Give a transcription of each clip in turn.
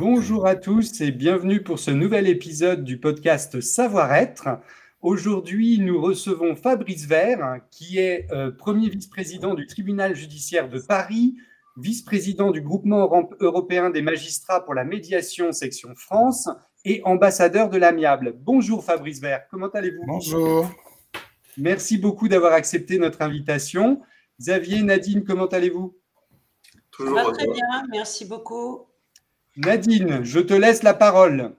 Bonjour à tous et bienvenue pour ce nouvel épisode du podcast Savoir-être. Aujourd'hui, nous recevons Fabrice Vert, qui est euh, premier vice-président du tribunal judiciaire de Paris, vice-président du groupement européen des magistrats pour la médiation section France et ambassadeur de l'amiable. Bonjour Fabrice Vert, comment allez-vous? Bonjour. Merci beaucoup d'avoir accepté notre invitation. Xavier, Nadine, comment allez-vous? Toujours très bien, merci beaucoup. Nadine, je te laisse la parole.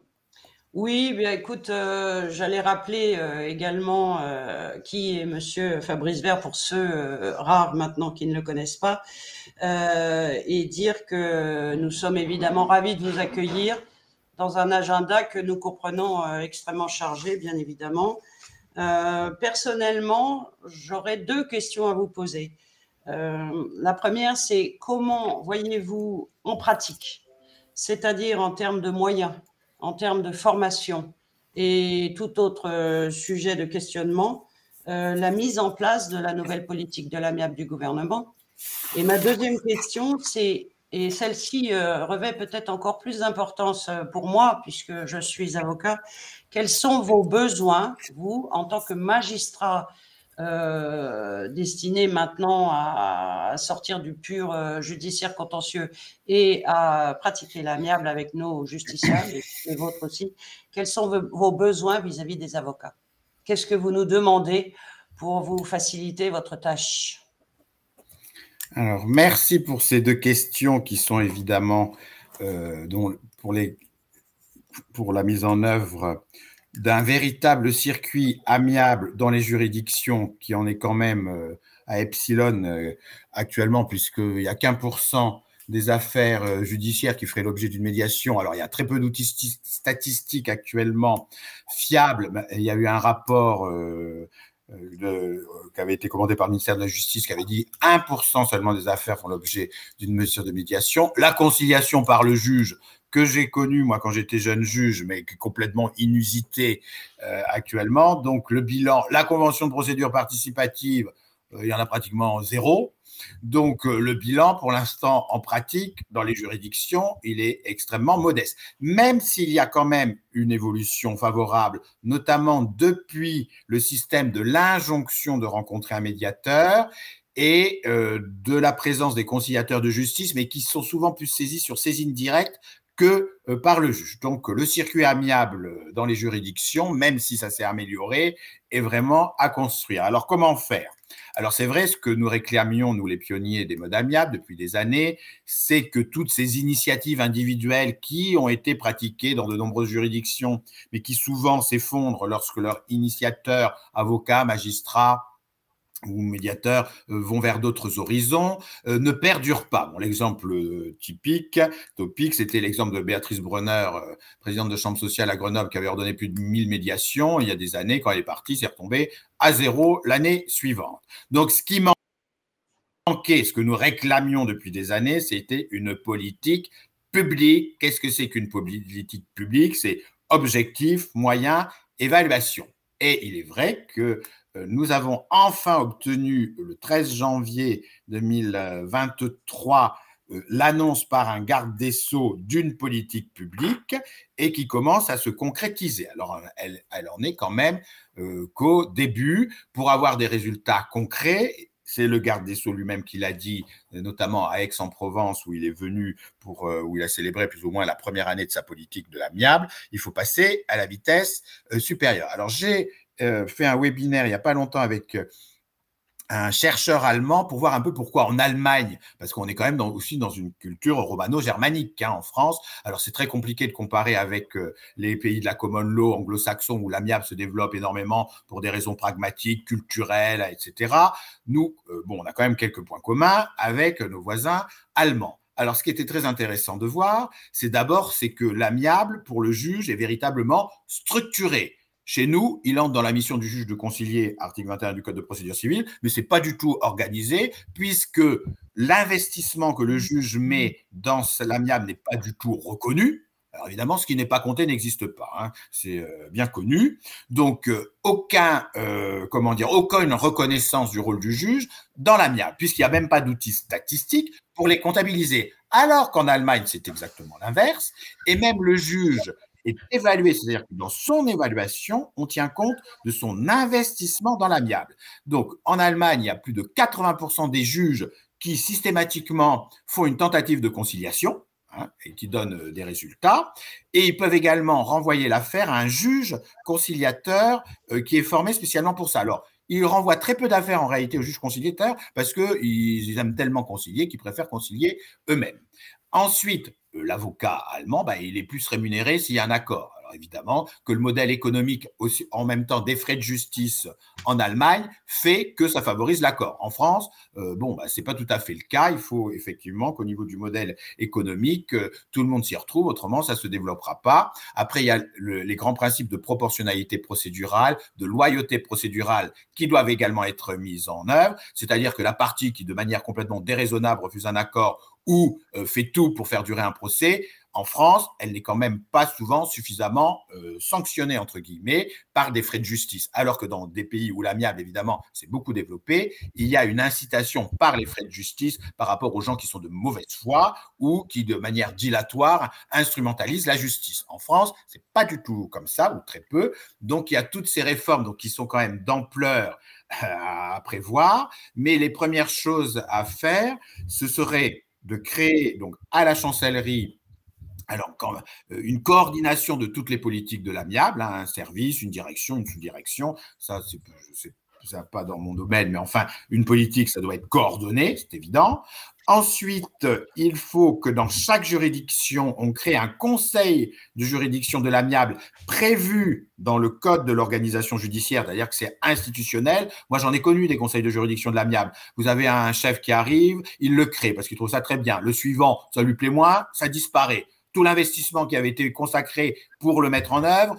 Oui, bien écoute, euh, j'allais rappeler euh, également euh, qui est Monsieur Fabrice Vert pour ceux rares maintenant qui ne le connaissent pas, et dire que nous sommes évidemment ravis de vous accueillir dans un agenda que nous comprenons extrêmement chargé, bien évidemment. personnellement, j'aurais deux questions à vous poser. la première, c'est comment voyez-vous en pratique c'est-à-dire en termes de moyens, en termes de formation et tout autre euh, sujet de questionnement, euh, la mise en place de la nouvelle politique de l'amiable du gouvernement. Et ma deuxième question, c'est, et celle-ci euh, revêt peut-être encore plus d'importance pour moi, puisque je suis avocat, quels sont vos besoins, vous, en tant que magistrat euh, destiné maintenant à, sortir du pur euh, judiciaire contentieux et à pratiquer l'amiable avec nos justiciables et vôtres aussi, quels sont vos besoins vis-à-vis des avocats? Qu'est-ce que vous nous demandez pour vous faciliter votre tâche? Alors, merci pour ces deux questions qui sont évidemment euh, pour, pour la mise en œuvre d'un véritable circuit amiable dans les juridictions, qui en est quand même euh, à epsilon euh, actuellement, puisqu'il n'y a qu'un pour cent des affaires judiciaires qui feraient l'objet d'une médiation. Alors, il y a très peu d'outils statistiques actuellement fiables. Il y a eu un rapport qui avait été commandé par le ministère de la Justice qui avait dit 1% seulement des affaires font l'objet d'une mesure de médiation. La conciliation par le juge que j'ai connu moi quand j'étais jeune juge, mais qui est complètement inusité euh, actuellement. Donc le bilan, la convention de procédure participative, euh, il y en a pratiquement zéro. Donc euh, le bilan, pour l'instant, en pratique, dans les juridictions, il est extrêmement modeste. Même s'il y a quand même une évolution favorable, notamment depuis le système de l'injonction de rencontrer un médiateur et de la présence des conciliateurs de justice, mais qui sont souvent plus saisis sur saisine directe que euh, par le juge. Donc le circuit amiable dans les juridictions, même si ça s'est amélioré, est vraiment à construire. Alors comment faire? Alors c'est vrai, ce que nous réclamions, nous les pionniers des modes amiables depuis des années, c'est que toutes ces initiatives individuelles qui ont été pratiquées dans de nombreuses juridictions, mais qui souvent s'effondrent lorsque leur initiateur, avocat, magistrat, ou médiateurs euh, vont vers d'autres horizons, euh, ne perdurent pas. L'exemple euh, typique, topique, c'était l'exemple de Béatrice Brunner, présidente de Chambre sociale à Grenoble, qui avait ordonné plus de 1000 médiations il y a des années. Quand elle est partie, c'est retombé à zéro l'année suivante. Donc, ce qui manquait, ce que nous réclamions depuis des années, c'était une politique publique. Qu'est-ce que c'est qu'une politique publique? C'est objectif, moyen, évaluation. Et il est vrai que euh, nous avons enfin obtenu le 13 janvier 2023 euh, l'annonce par un garde des sceaux d'une politique publique et qui commence à se concrétiser. Alors, elle, en est quand même euh, qu'au début, pour avoir des résultats concrets, c'est le garde des Sceaux lui-même qui l'a dit, notamment à Aix-en-Provence, où il est venu pour, où il a célébré plus ou moins la première année de sa politique de l'amiable. Il faut passer à la vitesse supérieure. Alors, j'ai euh, fait un webinaire il n'y a pas longtemps avec euh, un chercheur allemand pour voir un peu pourquoi en Allemagne, parce qu'on est quand même aussi dans une culture romano-germanique hein, en France. Alors c'est très compliqué de comparer avec euh, les pays de la common law anglo-saxon où l'amiable se développe énormément pour des raisons pragmatiques, culturelles, etc. Nous, bon, on a quand même quelques points communs avec nos voisins allemands. Alors, ce qui était très intéressant de voir, c'est d'abord c'est que l'amiable pour le juge est véritablement structuré Chez nous, il entre dans la mission du juge de concilier, article 21 du Code de procédure civile, mais ce n'est pas du tout organisé, puisque l'investissement que le juge met dans l'amiable n'est pas du tout reconnu. Alors évidemment, ce qui n'est pas compté n'existe pas, hein. c'est euh, bien connu. Donc euh, aucun, euh, aucune reconnaissance du rôle du juge dans l'amiable, puisqu'il n'y a même pas d'outils statistiques pour les comptabiliser. Alors qu'en Allemagne, c'est exactement l'inverse, et même le juge est évalué, c'est-à-dire que dans son évaluation, on tient compte de son investissement dans l'amiable. Donc en Allemagne, il y a plus de 80% des juges qui systématiquement font une tentative de conciliation Hein, et qui donne euh, des résultats. Et ils peuvent également renvoyer l'affaire à un juge conciliateur euh, qui est formé spécialement pour ça. Alors, ils renvoient très peu d'affaires en réalité au juge conciliateur parce qu'ils aiment tellement concilier qu'ils préfèrent concilier eux-mêmes. Ensuite, l'avocat allemand, bah, il est plus rémunéré s'il y a un accord évidemment, que le modèle économique, aussi, en même temps des frais de justice en Allemagne, fait que ça favorise l'accord. En France, euh, bon, bah, ce n'est pas tout à fait le cas. Il faut effectivement qu'au niveau du modèle économique, euh, tout le monde s'y retrouve, autrement, ça ne se développera pas. Après, il y a les grands principes de proportionnalité procédurale, de loyauté procédurale qui doivent également être mis en œuvre, c'est-à-dire que la partie qui, de manière complètement déraisonnable, refuse un accord ou euh, fait tout pour faire durer un procès, en France, elle n'est quand même pas souvent suffisamment euh, sanctionnée, entre guillemets, par des frais de justice. Alors que dans des pays où l'amiable, évidemment, s'est beaucoup développé, il y a une incitation par les frais de justice par rapport aux gens qui sont de mauvaise foi ou qui, de manière dilatoire, instrumentalisent la justice. En France, c'est pas du tout comme ça, ou très peu. Donc, il y a toutes ces réformes donc, qui sont quand même d'ampleur euh, à prévoir. Mais les premières choses à faire, ce serait de créer donc à la chancellerie alors, quand, euh, une coordination de toutes les politiques de l'amiable, hein, un service, une direction, une sous-direction, ça, c'est pas dans mon domaine, mais enfin, une politique, ça doit être coordonné, c'est évident. Ensuite, il faut que dans chaque juridiction, on crée un conseil de juridiction de l'amiable prévu dans le code de l'organisation judiciaire, c'est-à-dire que c'est institutionnel. Moi, j'en ai connu des conseils de juridiction de l'amiable. Vous avez un chef qui arrive, il le crée parce qu'il trouve ça très bien. Le suivant, ça lui plaît moins, ça disparaît tout l'investissement qui avait été consacré pour le mettre en œuvre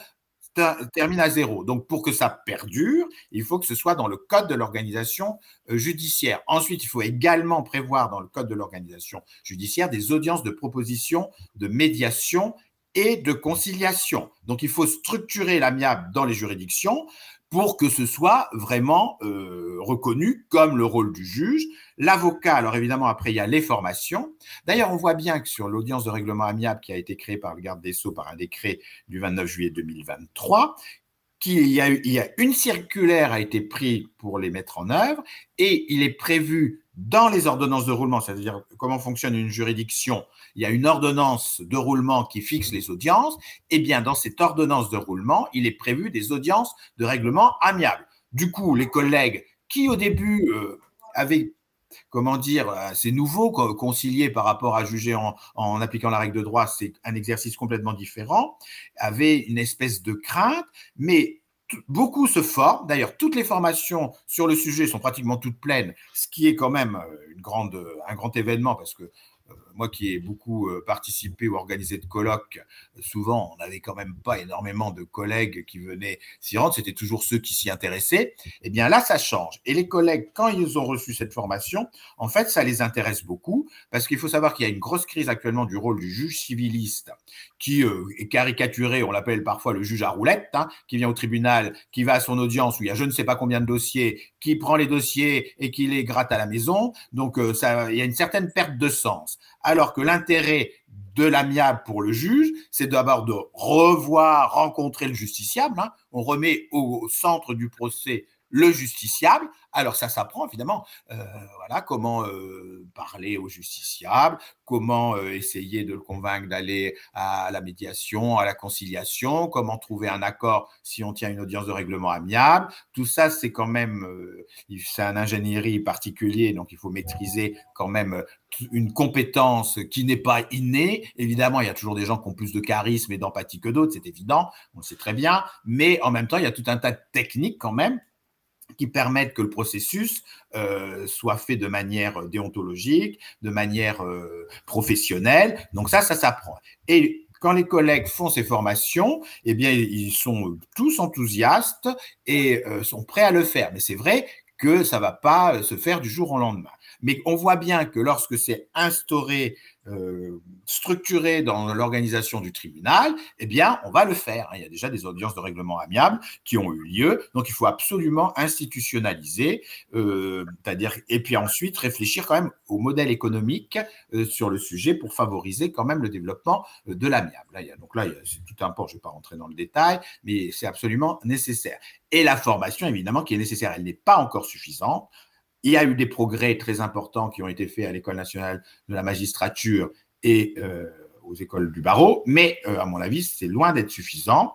termine à zéro. Donc, pour que ça perdure, il faut que ce soit dans le code de l'organisation euh, judiciaire. Ensuite, il faut également prévoir dans le code de l'organisation judiciaire des audiences de proposition, de médiation et de conciliation. Donc, il faut structurer l'amiable dans les juridictions pour que ce soit vraiment euh, reconnu comme le rôle du juge. L'avocat, alors évidemment, après, il y a les formations. D'ailleurs, on voit bien que sur l'audience de règlement amiable qui a été créée par le garde des Sceaux par un décret du 29 juillet 2023, qu'il y a, il y a une circulaire a été prise pour les mettre en œuvre et il est prévu dans les ordonnances de roulement, c'est-à-dire comment fonctionne une juridiction, il y a une ordonnance de roulement qui fixe les audiences, et eh bien dans cette ordonnance de roulement, il est prévu des audiences de règlement amiable. Du coup, les collègues qui au début euh, avaient comment dire, euh, c'est nouveau, concilier par rapport à juger en, en appliquant la règle de droit, c'est un exercice complètement différent, avaient une espèce de crainte, mais beaucoup se forment. D'ailleurs, toutes les formations sur le sujet sont pratiquement toutes pleines, ce qui est quand même euh, grande, un grand événement parce que euh, moi qui ai beaucoup euh, participé ou organisé de colloques, souvent on n'avait quand même pas énormément de collègues qui venaient s'y rendre, c'était toujours ceux qui s'y intéressaient. Eh bien là, ça change. Et les collègues, quand ils ont reçu cette formation, en fait, ça les intéresse beaucoup parce qu'il faut savoir qu'il y a une grosse crise actuellement du rôle du juge civiliste qui euh, est caricaturé, on l'appelle parfois le juge à roulette, hein, qui vient au tribunal, qui va à son audience où il y a je ne sais pas combien de dossiers, qui prend les dossiers et qui les gratte à la maison. Donc ça, il y a une certaine perte de sens alors que l'intérêt de l'amiable pour le juge, c'est d'abord de revoir, rencontrer le justiciable. Hein. On remet au centre du procès le justiciable. Alors ça s'apprend évidemment. Euh, voilà comment euh, parler au justiciable, comment euh, essayer de le convaincre d'aller à la médiation, à la conciliation, comment trouver un accord si on tient une audience de règlement amiable. Tout ça, c'est quand même, c'est un ingénierie particulier, donc il faut maîtriser quand même une compétence qui n'est pas innée. Évidemment, il y a toujours des gens qui ont plus de charisme et d'empathie que d'autres, c'est évident, on le sait très bien, mais en même temps, il y a tout un tas de techniques quand même qui permettent que le processus euh, soit fait de manière déontologique, de manière euh, professionnelle. Donc ça, ça s'apprend. Et quand les collègues font ces formations, eh bien, ils sont tous enthousiastes et euh, sont prêts à le faire. Mais c'est vrai que ça va pas se faire du jour au lendemain. Mais on voit bien que lorsque c'est instauré euh, structuré dans l'organisation du tribunal, eh bien, on va le faire. Il y a déjà des audiences de règlement amiable qui ont eu lieu. Donc, il faut absolument institutionnaliser, euh, c'est-à-dire, et puis ensuite réfléchir quand même au modèle économique euh, sur le sujet pour favoriser quand même le développement de l'amiable. donc là, c'est tout un port, je ne vais pas rentrer dans le détail, mais c'est absolument nécessaire. Et la formation, évidemment, qui est nécessaire, elle n'est pas encore suffisante. Il y a eu des progrès très importants qui ont été faits à l'École nationale de la magistrature et euh, aux écoles du barreau, mais euh, à mon avis, c'est loin d'être suffisant.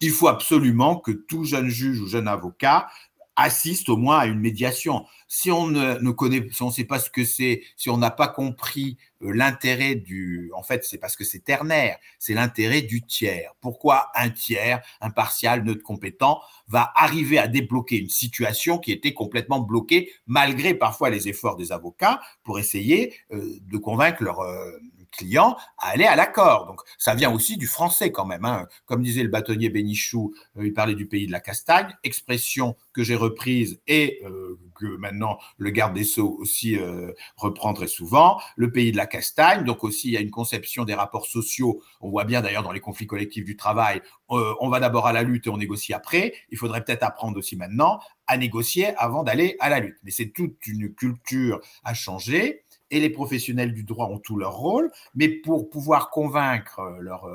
Il faut absolument que tout jeune juge ou jeune avocat assiste au moins à une médiation. Si on ne, connaît, si on ne sait pas ce que c'est, si on n'a pas compris euh, l'intérêt du, en fait, c'est parce que c'est ternaire, c'est l'intérêt du tiers. Pourquoi un tiers, impartial, neutre, compétent, va arriver à débloquer une situation qui était complètement bloquée, malgré parfois les efforts des avocats pour essayer euh, de convaincre leur euh, client à aller à l'accord. Donc, ça vient aussi du français quand même. Hein. Comme disait le bâtonnier Bénichou, il parlait du pays de la castagne, expression que j'ai reprise et que maintenant le garde des Sceaux aussi euh, reprend très souvent, le pays de la castagne, donc aussi il y a une conception des rapports sociaux, on voit bien d'ailleurs dans les conflits collectifs du travail, euh, on va d'abord à la lutte et on négocie après, il faudrait peut-être apprendre aussi maintenant à négocier avant d'aller à la lutte. Mais c'est toute une culture à changer et les professionnels du droit ont tout leur rôle, mais pour pouvoir convaincre leurs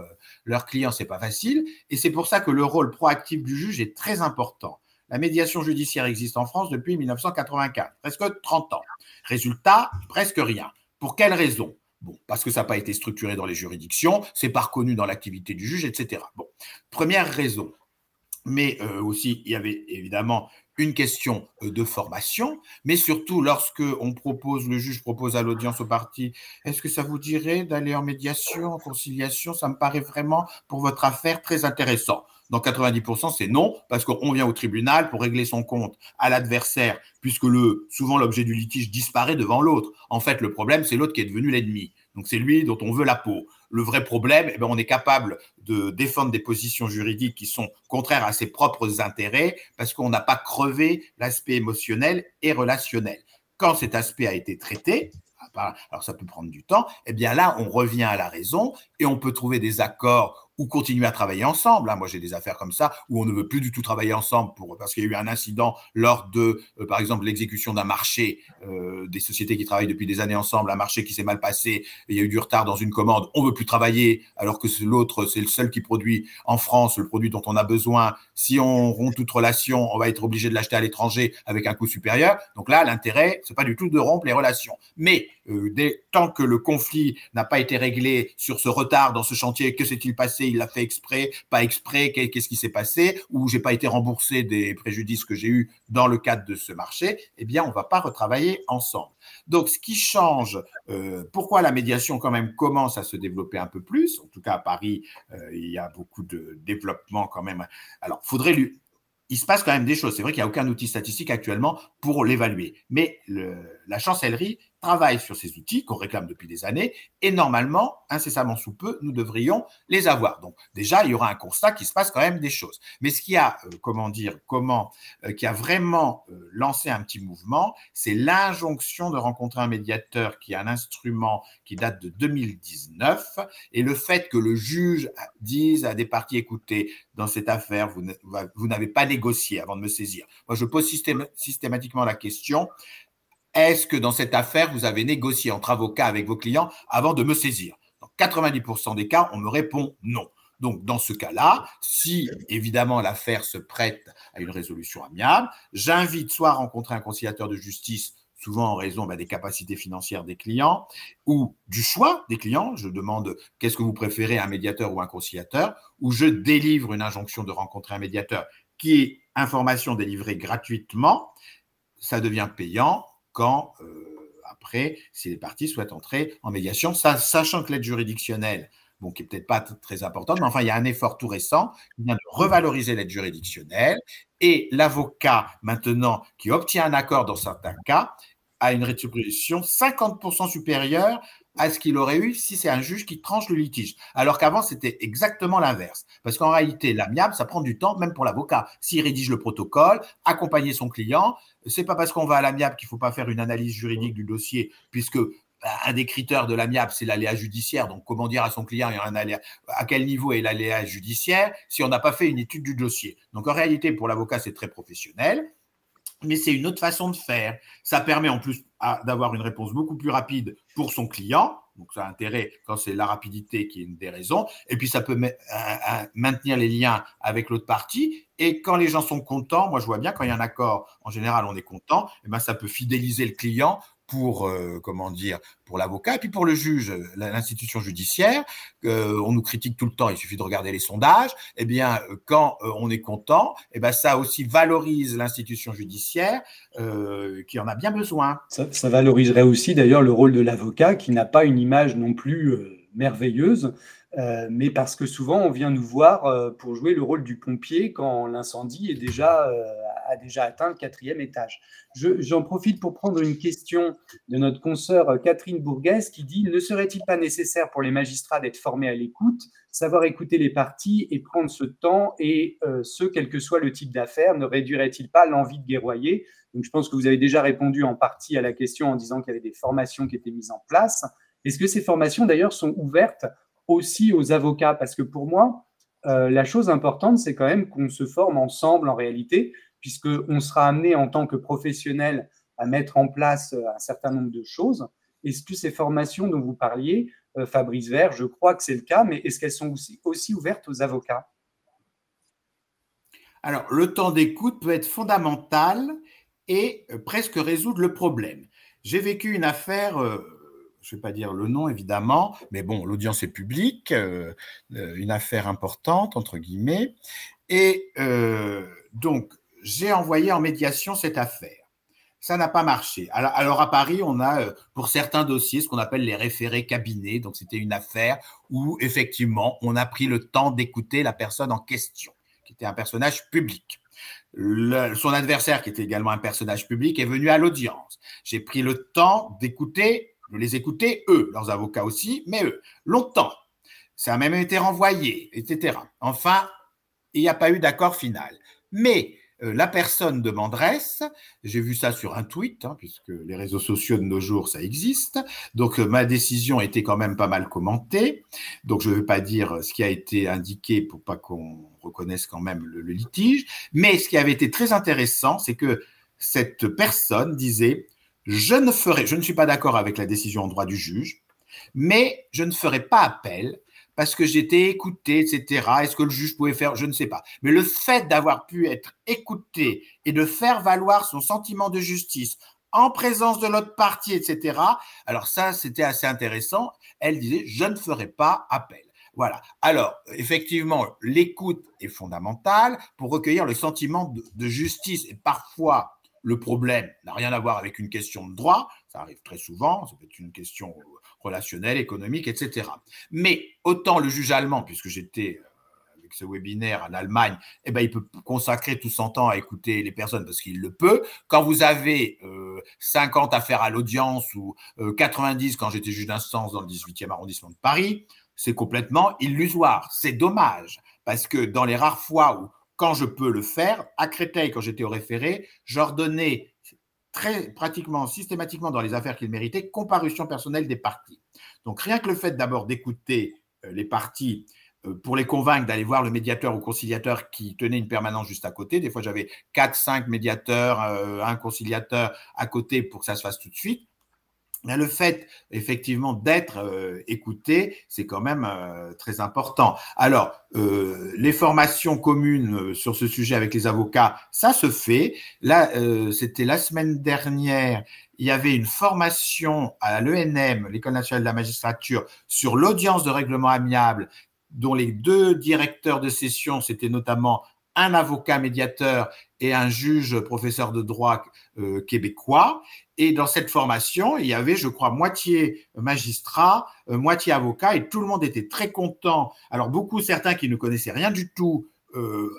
leur clients, c'est pas facile, et c'est pour ça que le rôle proactif du juge est très important. La médiation judiciaire existe en France depuis 1984, presque 30 ans. Résultat, presque rien. Pour quelle raison? Bon, parce que ça n'a pas été structuré dans les juridictions, c'est pas reconnu dans l'activité du juge, etc. Bon, première raison. Mais euh, aussi, il y avait évidemment une question euh, de formation, mais surtout lorsque on propose, le juge propose à l'audience au parti, est-ce que ça vous dirait d'aller en médiation, en conciliation? Ça me paraît vraiment pour votre affaire très intéressant. Dans 90%, c'est non, parce qu'on vient au tribunal pour régler son compte à l'adversaire, puisque le, souvent l'objet du litige disparaît devant l'autre. En fait, le problème, c'est l'autre qui est devenu l'ennemi. Donc c'est lui dont on veut la peau. Le vrai problème, eh bien, on est capable de défendre des positions juridiques qui sont contraires à ses propres intérêts parce qu'on n'a pas crevé l'aspect émotionnel et relationnel. Quand cet aspect a été traité, alors ça peut prendre du temps, eh bien là, on revient à la raison et on peut trouver des accords ou continuer à travailler ensemble. Hein. Moi, j'ai des affaires comme ça où on ne veut plus du tout travailler ensemble pour, parce qu'il y a eu un incident lors de, euh, par exemple, l'exécution d'un marché, euh, des sociétés qui travaillent depuis des années ensemble, un marché qui s'est mal passé, il y a eu du retard dans une commande, on veut plus travailler alors que l'autre, c'est le seul qui produit en France le produit dont on a besoin. Si on rompt toute relation, on va être obligé de l'acheter à l'étranger avec un coût supérieur. Donc là, l'intérêt, c'est pas du tout de rompre les relations. Mais dès, tant que le conflit n'a pas été réglé sur ce retard dans ce chantier, que s'est-il passé? Il l'a fait exprès, pas exprès, qu'est-ce qui s'est passé, ou j'ai pas été remboursé des préjudices que j'ai eus dans le cadre de ce marché, eh bien, on va pas retravailler ensemble. Donc, ce qui change, euh, pourquoi la médiation quand même commence à se développer un peu plus, en tout cas à Paris, euh, il y a beaucoup de développement quand même. Alors, faudrait lui, il se passe quand même des choses. C'est vrai qu'il n'y a aucun outil statistique actuellement pour l'évaluer. Mais la chancellerie travaille sur ces outils qu'on réclame depuis des années et normalement, incessamment sous peu, nous devrions les avoir. Donc déjà, il y aura un constat qui se passe quand même des choses. Mais ce qui a, euh, comment dire, comment, euh, a vraiment euh, lancé un petit mouvement, c'est l'injonction de rencontrer un médiateur qui est un instrument qui date de 2019 et le fait que le juge dise à des parties, écoutez, dans cette affaire, vous n'avez pas négocié avant de me saisir. Moi, je pose systématiquement la question, est-ce que dans cette affaire, vous avez négocié entre avocats avec vos clients avant de me saisir? Dans 90% des cas, on me répond non. Donc, dans ce cas-là, si évidemment l'affaire se prête à une résolution amiable, j'invite soit à rencontrer un conciliateur de justice, souvent en raison bah, des capacités financières des clients ou du choix des clients. Je demande qu'est-ce que vous préférez, un médiateur ou un conciliateur, ou je délivre une injonction de rencontrer un médiateur qui est information délivrée gratuitement. Ça devient payant quand, euh, après, si les parties souhaitent entrer en médiation, sachant que l'aide juridictionnelle, bon, qui n'est peut-être pas très importante, mais enfin, il y a un effort tout récent qui vient de revaloriser l'aide juridictionnelle et l'avocat, maintenant, qui obtient un accord dans certains cas, a une rétribution 50% supérieure à ce qu'il aurait eu si c'est un juge qui tranche le litige. Alors qu'avant, c'était exactement l'inverse. Parce qu'en réalité, l'amiable, ça prend du temps, même pour l'avocat. S'il rédige le protocole, accompagner son client, c'est pas parce qu'on va à l'amiable qu'il faut pas faire une analyse juridique du dossier, puisque bah, un des critères de l'amiable, c'est l'aléa judiciaire. Donc, comment dire à son client, il y a un à quel niveau est l'aléa judiciaire si on n'a pas fait une étude du dossier. Donc, en réalité, pour l'avocat, c'est très professionnel mais c'est une autre façon de faire. Ça permet en plus d'avoir une réponse beaucoup plus rapide pour son client. Donc, ça a intérêt quand c'est la rapidité qui est une des raisons. Et puis, ça peut maintenir les liens avec l'autre partie. Et quand les gens sont contents, moi, je vois bien quand il y a un accord, en général, on est content. Et eh ben, ça peut fidéliser le client pour euh, comment dire pour l'avocat et puis pour le juge, l'institution judiciaire. Euh, on nous critique tout le temps, il suffit de regarder les sondages. Eh bien, quand euh, on est content, eh ben ça aussi valorise l'institution judiciaire qui en a bien besoin. Ça valoriserait aussi d'ailleurs le rôle de l'avocat qui n'a pas une image non plus merveilleuse. Mais parce que souvent on vient nous voir pour jouer le rôle du pompier quand l'incendie est déjà a déjà atteint le quatrième étage. J'en profite pour prendre une question de notre consoeur Catherine Bourguès qui dit Ne serait-il pas nécessaire pour les magistrats d'être formés à l'écoute, savoir écouter les parties et prendre ce temps et euh, ce, quel que soit le type d'affaire, ne réduirait-il pas l'envie de guerroyer? Donc je pense que vous avez déjà répondu en partie à la question en disant qu'il y avait des formations qui étaient mises en place. Est-ce que ces formations d'ailleurs sont ouvertes aussi aux avocats Parce que pour moi, euh, la chose importante, c'est quand même qu'on se forme ensemble en réalité puisqu'on sera amené en tant que professionnel à mettre en place euh, un certain nombre de choses. Est-ce que ces formations dont vous parliez, euh, Fabrice Vert, je crois que c'est le cas, mais est-ce qu'elles sont aussi, ouvertes aux avocats? Alors, le temps d'écoute peut être fondamental et euh, presque résoudre le problème. J'ai vécu une affaire, je ne vais pas dire le nom évidemment, mais bon, l'audience est publique, une affaire importante, entre guillemets. Et donc, j'ai envoyé en médiation cette affaire. Ça n'a pas marché. Alors, à Paris, on a euh, pour certains dossiers ce qu'on appelle les référés cabinets. Donc c'était une affaire où effectivement on a pris le temps d'écouter la personne en question, qui était un personnage public. son adversaire, qui était également un personnage public, est venu à l'audience. J'ai pris le temps d'écouter, de les écouter, eux, leurs avocats aussi, mais eux, longtemps. Ça a même été renvoyé, etc. Enfin, il n'y a pas eu d'accord final. Mais euh, la personne demanderesse, j'ai vu ça sur un tweet, hein, puisque les réseaux sociaux de nos jours, ça existe, donc euh, ma décision était quand même pas mal commentée, donc je ne veux pas dire ce qui a été indiqué pour pas qu'on reconnaisse quand même le, litige, mais ce qui avait été très intéressant, c'est que cette personne disait, je ne ferai, je ne suis pas d'accord avec la décision en droit du juge, mais je ne ferai pas appel parce que j'étais écouté, etc. Est-ce que le juge pouvait faire? Je ne sais pas. Mais le fait d'avoir pu être écouté et de faire valoir son sentiment de justice en présence de l'autre partie, etc. Alors ça, c'était assez intéressant. Elle disait, je ne ferai pas appel. Voilà. Alors, effectivement, l'écoute est fondamentale pour recueillir le sentiment de, justice. Et parfois, le problème n'a rien à voir avec une question de droit. Ça arrive très souvent. Ça peut être une question relationnel, économique, etc. Mais autant le juge allemand, puisque j'étais euh, avec ce webinaire en Allemagne, eh ben, il peut consacrer tout son temps à écouter les personnes parce qu'il le peut. Quand vous avez 50 euh, affaires à l'audience ou 90 euh, quand j'étais juge d'instance dans le 18e arrondissement de Paris, c'est complètement illusoire. C'est dommage parce que dans les rares fois où, quand je peux le faire, à Créteil, quand j'étais au référé, j'ordonnais très pratiquement, systématiquement dans les affaires qu'il méritait, comparution personnelle des parties. Donc rien que le fait d'abord d'écouter euh, les parties euh, pour les convaincre d'aller voir le médiateur ou conciliateur qui tenait une permanence juste à côté. Des fois, j'avais 4, 5 médiateurs, euh, un conciliateur à côté pour que ça se fasse tout de suite le fait effectivement d'être euh, écouté, c'est quand même euh, très important. Alors, euh, les formations communes sur ce sujet avec les avocats, ça se fait. Là, c'était la semaine dernière, il y avait une formation à l'ENM, l'École nationale de la magistrature, sur l'audience de règlement amiable, dont les deux directeurs de session, c'était notamment un avocat médiateur et un juge professeur de droit québécois. Et dans cette formation, il y avait, je crois, moitié magistrat, euh, moitié avocat, et tout le monde était très content. Alors beaucoup, certains qui ne connaissaient rien du tout euh,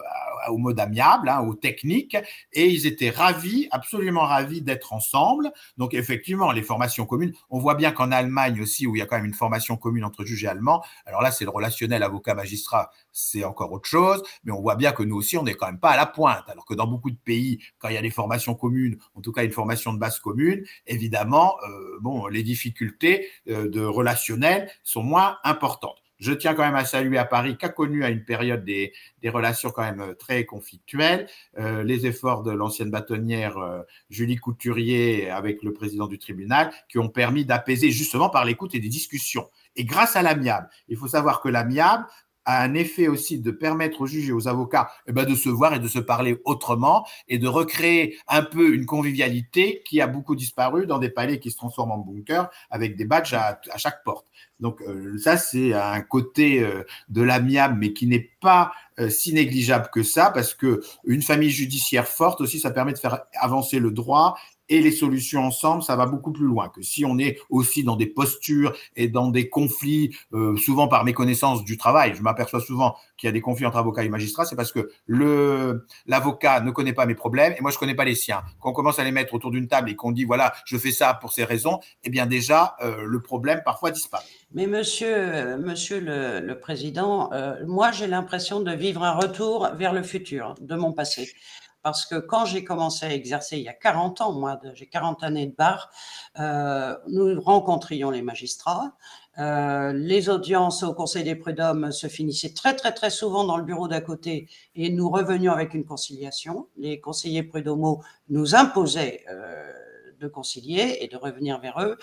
au mode amiable, hein, aux techniques, et ils étaient ravis, absolument ravis d'être ensemble. Donc effectivement, les formations communes, on voit bien qu'en Allemagne aussi, où il y a quand même une formation commune entre juges et allemands, alors là c'est le relationnel avocat-magistrat, c'est encore autre chose, mais on voit bien que nous aussi, on n'est quand même pas à la pointe, alors que dans beaucoup de pays, quand il y a des formations communes, en tout cas une formation de base commune, évidemment, euh, bon, les difficultés euh, de relationnel sont moins importantes. Je tiens quand même à saluer à Paris, qui a connu à une période des, relations quand même très conflictuelles, euh, les efforts de l'ancienne bâtonnière euh, Julie Couturier avec le président du tribunal, qui ont permis d'apaiser justement par l'écoute et des discussions. Et grâce à l'amiable, il faut savoir que l'amiable un effet aussi de permettre aux juges et aux avocats eh ben, de se voir et de se parler autrement et de recréer un peu une convivialité qui a beaucoup disparu dans des palais qui se transforment en bunkers avec des badges à, chaque porte. Donc euh, ça, c'est un côté euh, de l'amiable, mais qui n'est pas euh, si négligeable que ça, parce que une famille judiciaire forte aussi, ça permet de faire avancer le droit et les solutions ensemble, ça va beaucoup plus loin que si on est aussi dans des postures et dans des conflits, euh, souvent par méconnaissance du travail. Je m'aperçois souvent qu'il y a des conflits entre avocats et magistrats, c'est parce que l'avocat ne connaît pas mes problèmes et moi je connais pas les siens. Quand on commence à les mettre autour d'une table et qu'on dit voilà, je fais ça pour ces raisons, eh bien déjà euh, le problème parfois disparaît. Mais monsieur, monsieur le, président, euh, moi j'ai l'impression de vivre un retour vers le futur de mon passé parce que quand j'ai commencé à exercer il y a 40 ans, moi, j'ai 40 années de bar, euh, nous rencontrions les magistrats. Euh, les audiences au Conseil des prud'hommes se finissaient très, très, très souvent dans le bureau d'à côté et nous revenions avec une conciliation. Les conseillers prud'homaux nous imposaient euh, de concilier et de revenir vers eux,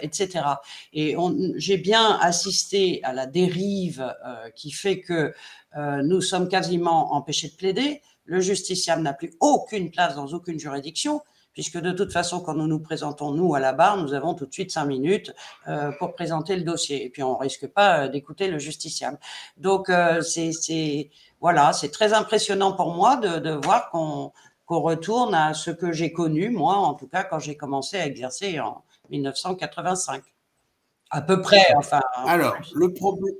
etc. Et j'ai bien assisté à la dérive qui fait que nous sommes quasiment empêchés de plaider le justiciable n'a plus aucune place dans aucune juridiction, puisque de toute façon, quand nous nous présentons, nous, à la barre, nous avons tout de suite cinq minutes euh, pour présenter le dossier. Et puis, on ne risque pas euh, d'écouter le justiciable. Donc, euh, c'est voilà, c'est très impressionnant pour moi de, voir qu'on retourne à ce que j'ai connu, moi, en tout cas, quand j'ai commencé à exercer en 1985. À peu près, enfin. Alors, le problème.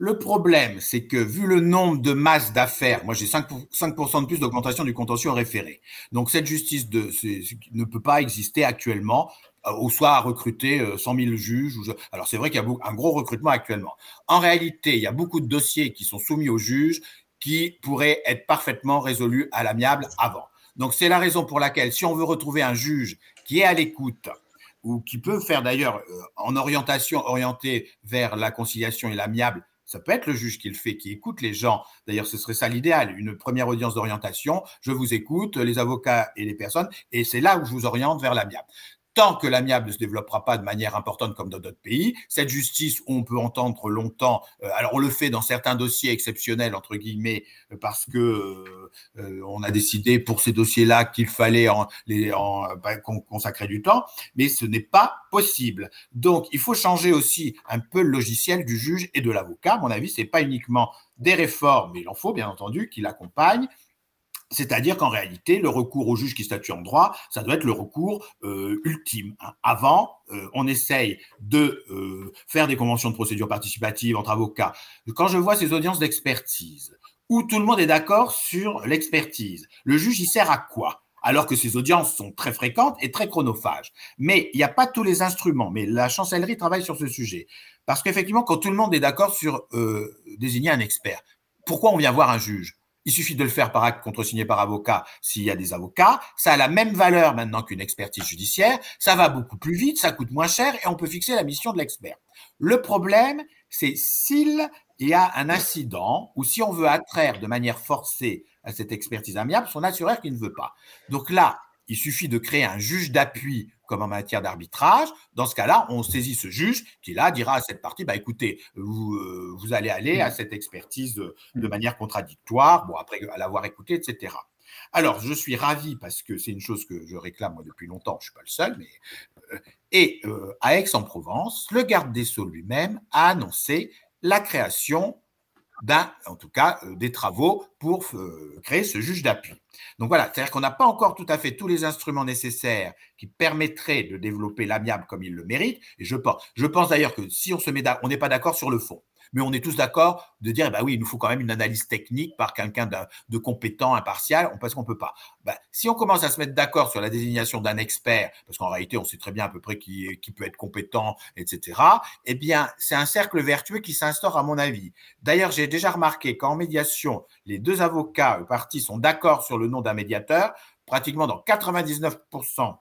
Le problème, c'est que vu le nombre de masses d'affaires, moi j'ai 5%, de plus d'augmentation du contentieux référé. Donc cette justice ne peut pas exister actuellement, euh, ou soit recruter 100 euh, 000 juges. Alors c'est vrai qu'il y a un gros recrutement actuellement. En réalité, il y a beaucoup de dossiers qui sont soumis aux juges qui pourraient être parfaitement résolus à l'amiable avant. Donc c'est la raison pour laquelle si on veut retrouver un juge qui est à l'écoute, ou qui peut faire d'ailleurs euh, en orientation orientée vers la conciliation et l'amiable, ça peut être le juge qui le fait, qui écoute les gens. D'ailleurs, ce serait ça l'idéal. Une première audience d'orientation, je vous écoute, les avocats et les personnes, et c'est là où je vous oriente vers l'amiable tant que l'amiable ne se développera pas de manière importante comme dans d'autres pays, cette justice on peut entendre longtemps, euh, alors on le fait dans certains dossiers exceptionnels entre guillemets euh, parce que euh, on a décidé pour ces dossiers-là qu'il fallait bah, consacrer du temps, mais ce n'est pas possible. Donc il faut changer aussi un peu le logiciel du juge et de l'avocat. À mon avis, c'est pas uniquement des réformes, mais il en faut bien entendu qui l'accompagnent c'est-à-dire qu'en réalité, le recours au juge qui statue en droit, ça doit être le recours euh, ultime. Hein. Avant, euh, on essaye de euh, faire des conventions de procédure participative entre avocats. Quand je vois ces audiences d'expertise, où tout le monde est d'accord sur l'expertise, le juge, il sert à quoi? Alors que ces audiences sont très fréquentes et très chronophages. Mais il n'y a pas tous les instruments, mais la chancellerie travaille sur ce sujet. Parce qu'effectivement, quand tout le monde est d'accord sur désigner un expert, pourquoi on vient voir un juge? Il suffit de le faire par acte contresigné par avocat s'il y a des avocats. Ça a la même valeur maintenant qu'une expertise judiciaire. Ça va beaucoup plus vite, ça coûte moins cher et on peut fixer la mission de l'expert. Le problème, c'est s'il y a un incident ou si on veut attraire de manière forcée à cette expertise amiable son assureur qui ne veut pas. Donc là, il suffit de créer un juge d'appui comme en matière d'arbitrage. Dans ce cas-là, on saisit ce juge qui là dira à cette partie, bah écoutez, vous, euh, vous allez aller à cette expertise de, manière contradictoire, bon après l'avoir écouté, etc. Alors, je suis ravi parce que c'est une chose que je réclame moi depuis longtemps, je ne suis pas le seul, mais euh, et euh, à Aix-en-Provence, le garde des Sceaux lui-même a annoncé la création d'un, en tout cas, des travaux pour créer ce juge d'appui. Donc voilà, c'est-à-dire qu'on n'a pas encore tout à fait tous les instruments nécessaires qui permettraient de développer l'amiable comme il le mérite. Et je pense, je pense d'ailleurs que si on se met, on n'est pas d'accord sur le fond mais on est tous d'accord de dire, bah oui, il nous faut quand même une analyse technique par quelqu'un de, compétent, impartial, parce qu'on ne peut pas. Bah, si on commence à se mettre d'accord sur la désignation d'un expert, parce qu'en réalité, on sait très bien à peu près qui, qui peut être compétent, etc., eh bien, c'est un cercle vertueux qui s'instaure, à mon avis. D'ailleurs, j'ai déjà remarqué qu'en médiation, les deux avocats partis sont d'accord sur le nom d'un médiateur. Pratiquement dans 99%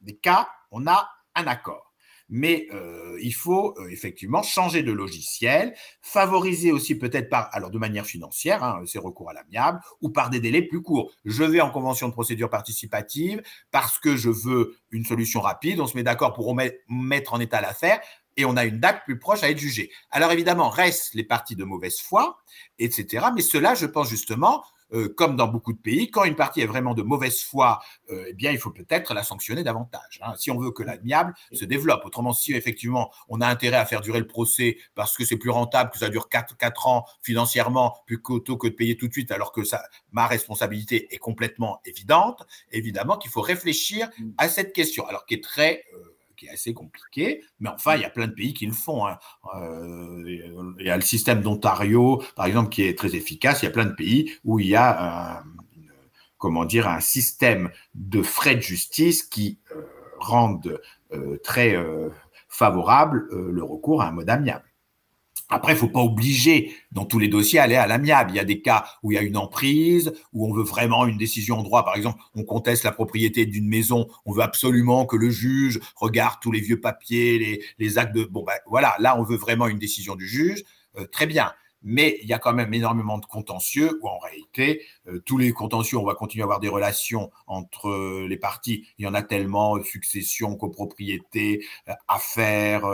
des cas, on a un accord mais euh, il faut euh, effectivement changer de logiciel, favoriser aussi peut-être par, alors de manière financière, hein, ces recours à l'amiable, ou par des délais plus courts. Je vais en convention de procédure participative parce que je veux une solution rapide, on se met d'accord pour mettre en état l'affaire, et on a une date plus proche à être jugée. Alors évidemment, restent les parties de mauvaise foi, etc. Mais cela, je pense justement, euh, comme dans beaucoup de pays, quand une partie est vraiment de mauvaise foi, euh, eh bien, il faut peut-être la sanctionner davantage. Hein, si on veut que l'amiable se développe. Autrement, si effectivement on a intérêt à faire durer le procès parce que c'est plus rentable, que ça dure 4, 4 ans financièrement, plutôt que de payer tout de suite, alors que ça, ma responsabilité est complètement évidente, évidemment qu'il faut réfléchir mmh. à cette question, alors qui est très euh, qui est assez compliqué, mais enfin, il y a plein de pays qui le font. Hein. Euh, il y a le système d'Ontario, par exemple, qui est très efficace. Il y a plein de pays où il y a un, comment dire, un système de frais de justice qui euh, rendent euh, très favorable le recours à un mode amiable. Après, il ne faut pas obliger dans tous les dossiers à aller à l'amiable. Il y a des cas où il y a une emprise, où on veut vraiment une décision en droit. Par exemple, on conteste la propriété d'une maison, on veut absolument que le juge regarde tous les vieux papiers, les, actes de... Bon, ben voilà, là, on veut vraiment une décision du juge. Euh, très bien mais il y a quand même énormément de contentieux où en réalité, euh, tous les contentieux, on va continuer à avoir des relations entre euh, les parties. Il y en a tellement, euh, succession, copropriété, affaires,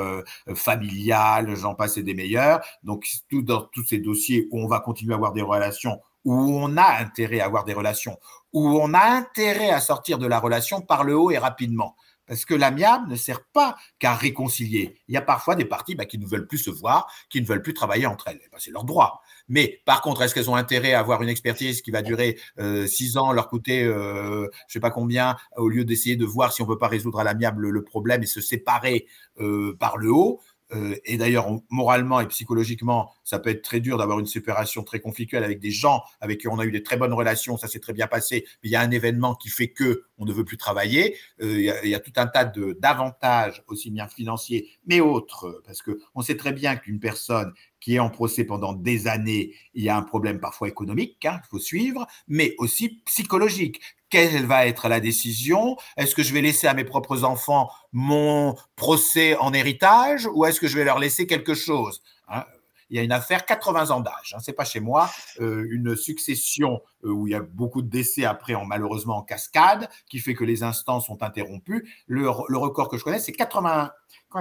familiales, j'en passe et des meilleurs. Donc, dans tous ces dossiers où on va continuer à avoir des relations, où on a intérêt à avoir des relations, où on a intérêt à sortir de la relation par le haut et rapidement. Parce que l'amiable ne sert pas qu'à réconcilier. Il y a parfois des parties bah, qui ne veulent plus se voir, qui ne veulent plus travailler entre elles. Bah, c'est leur droit. Mais par contre, est-ce qu'elles ont intérêt à avoir une expertise qui va durer euh, six ans, leur coûter euh, je ne sais pas combien, au lieu d'essayer de voir si on ne peut pas résoudre à l'amiable le problème et se séparer euh, par le haut? Euh, et d'ailleurs, moralement et psychologiquement, ça peut être très dur d'avoir une séparation très conflictuelle avec des gens avec qui on a eu des très bonnes relations, ça s'est très bien passé, mais il y a un événement qui fait que on ne veut plus travailler. Euh, il, y a, tout un tas d'avantages, aussi bien financiers, mais autres, parce que on sait très bien qu'une personne qui est en procès pendant des années, il y a un problème parfois économique, hein, il faut suivre, mais aussi psychologique quelle va être la décision? Est-ce que je vais laisser à mes propres enfants mon procès en héritage ou est-ce que je vais leur laisser quelque chose? Hein? il y a une affaire 80 ans d'âge, hein, c'est pas chez moi, euh, une succession euh, où il y a beaucoup de décès après, en, malheureusement en cascade, qui fait que les instances sont interrompues. Le, record que je connais, c'est 80,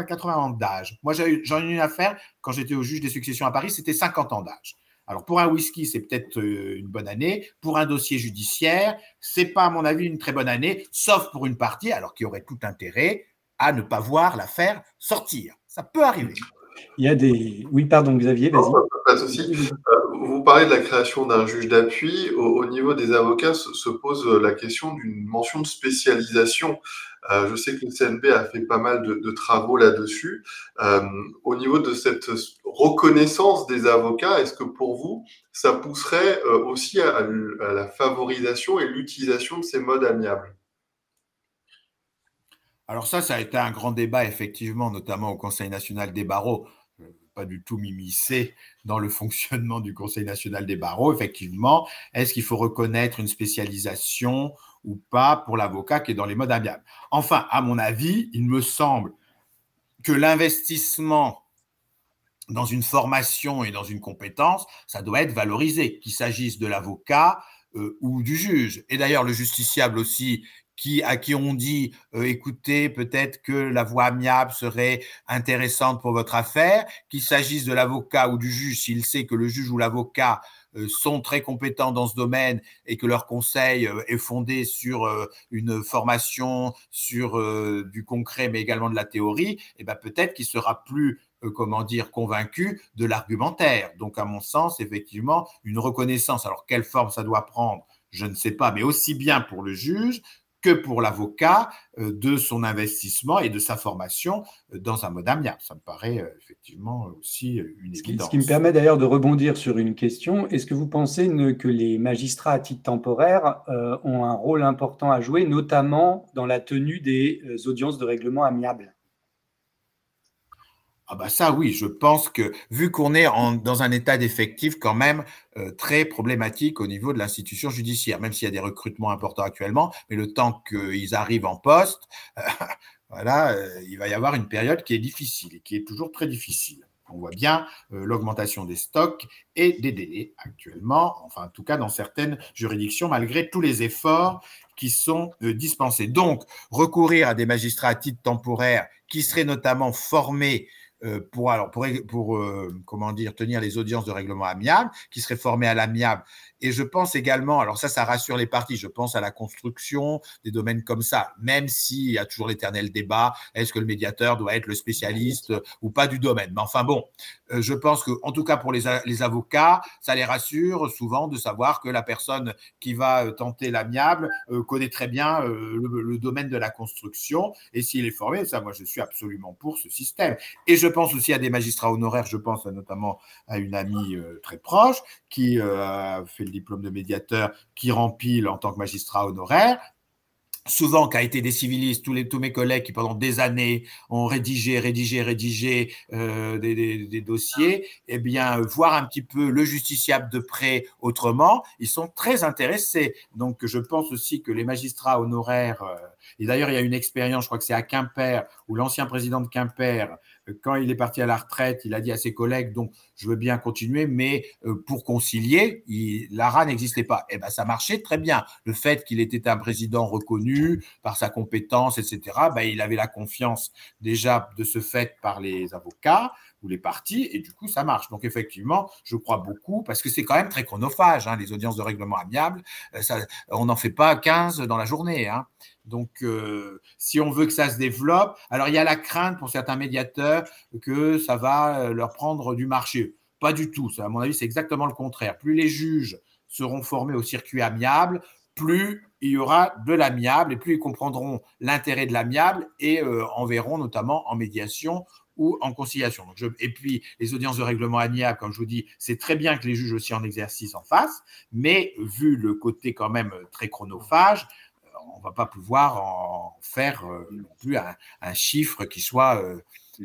80 ans d'âge. Moi, j'en ai eu une affaire quand j'étais au juge des successions à Paris, c'était 50 ans d'âge. Alors pour un whisky, c'est peut-être euh, une bonne année. Pour un dossier judiciaire, c'est pas à mon avis une très bonne année, sauf pour une partie, alors qui aurait tout intérêt à ne pas voir l'affaire sortir. Ça peut arriver. Il y a des. Oui, pardon, Xavier, vas-y. Pas de souci. Euh, vous parlez de la création d'un juge d'appui. Au, niveau des avocats se, pose la question d'une mention de spécialisation. Euh, je sais que le CNB a fait pas mal de, travaux là-dessus. Euh, au niveau de cette reconnaissance des avocats, est-ce que pour vous, ça pousserait aussi à la favorisation et l'utilisation de ces modes amiables? Alors ça, ça a été un grand débat, effectivement, notamment au Conseil national des barreaux. Pas du tout m'immiscer dans le fonctionnement du Conseil national des barreaux, effectivement. Est-ce qu'il faut reconnaître une spécialisation ou pas pour l'avocat qui est dans les modes amiables? Enfin, à mon avis, il me semble que l'investissement dans une formation et dans une compétence, ça doit être valorisé, qu'il s'agisse de l'avocat euh, ou du juge. Et d'ailleurs, le justiciable aussi, à qui on dit euh, écoutez, peut-être que la voie amiable serait intéressante pour votre affaire, qu'il s'agisse de l'avocat ou du juge, s'il sait que le juge ou l'avocat euh, sont très compétents dans ce domaine et que leur conseil est fondé sur une formation, sur du concret, mais également de la théorie, eh ben peut-être qu'il sera plus comment dire, convaincu de l'argumentaire. Donc, à mon sens, effectivement, une reconnaissance. Alors, quelle forme ça doit prendre Je ne sais pas, mais aussi bien pour le juge que pour l'avocat euh, de son investissement et de sa formation euh, dans un mode amiable. Ça me paraît euh, effectivement aussi une évidence. Ce qui me permet d'ailleurs de rebondir sur une question. Est-ce que vous pensez que les magistrats à titre temporaire ont un rôle important à jouer, notamment dans la tenue des audiences de règlement amiable ah bah ça oui, je pense que vu qu'on est dans un état d'effectif quand même euh, très problématique au niveau de l'institution judiciaire, même s'il y a des recrutements importants actuellement, mais le temps qu'ils arrivent en poste, voilà, euh, il va y avoir une période qui est difficile et qui est toujours très difficile. On voit bien euh, l'augmentation des stocks et des délais actuellement, enfin en tout cas dans certaines juridictions, malgré tous les efforts qui sont dispensés. Donc, recourir à des magistrats à titre temporaire qui seraient notamment formés euh, pour, alors, pour, pour euh, comment dire, tenir les audiences de règlement amiable, qui seraient formées à l'amiable. Et je pense également, alors ça, ça rassure les parties, je pense à la construction, des domaines comme ça, même s'il y a toujours l'éternel débat, est-ce que le médiateur doit être le spécialiste ou pas du domaine. Mais enfin bon, euh, je pense que, en tout cas pour les, les, avocats, ça les rassure souvent de savoir que la personne qui va tenter l'amiable connaît très bien le, le, domaine de la construction. Et s'il est formé, ça, moi, je suis absolument pour ce système. Et je pense aussi à des magistrats honoraires, je pense notamment à une amie euh, très proche qui euh, a fait le diplôme de médiateur, qui rempile en tant que magistrat honoraire, souvent qui a été des civilistes, tous, les, tous mes collègues qui pendant des années ont rédigé, rédigé, rédigé euh, des, dossiers, eh bien, voir un petit peu le justiciable de près autrement, ils sont très intéressés. Donc, je pense aussi que les magistrats honoraires, et d'ailleurs, il y a une expérience, je crois que c'est à Quimper, où l'ancien président de Quimper quand il est parti à la retraite, il a dit à ses collègues, donc je veux bien continuer, mais euh, pour concilier, l'ARA n'existait pas. Et eh ben ça marchait très bien. Le fait qu'il était un président reconnu par sa compétence, etc., ben, il avait la confiance déjà de ce fait par les avocats ou les partis, et du coup, ça marche. Donc, effectivement, je crois beaucoup, parce que c'est quand même très chronophage, hein, les audiences de règlement amiable. Euh, ça, on n'en fait pas 15 dans la journée. Hein. Donc, euh, si on veut que ça se développe, alors il y a la crainte pour certains médiateurs que ça va euh, leur prendre du marché. Pas du tout. À mon avis, c'est exactement le contraire. Plus les juges seront formés au circuit amiable, plus il y aura de l'amiable et plus ils comprendront l'intérêt de l'amiable et euh, en verront notamment en médiation ou en conciliation. et puis, les audiences de règlement amiable, comme je vous dis, c'est très bien que les juges aussi en exercice en fassent, mais vu le côté quand même très chronophage, on va pas pouvoir en faire euh, non plus un, chiffre qui soit euh,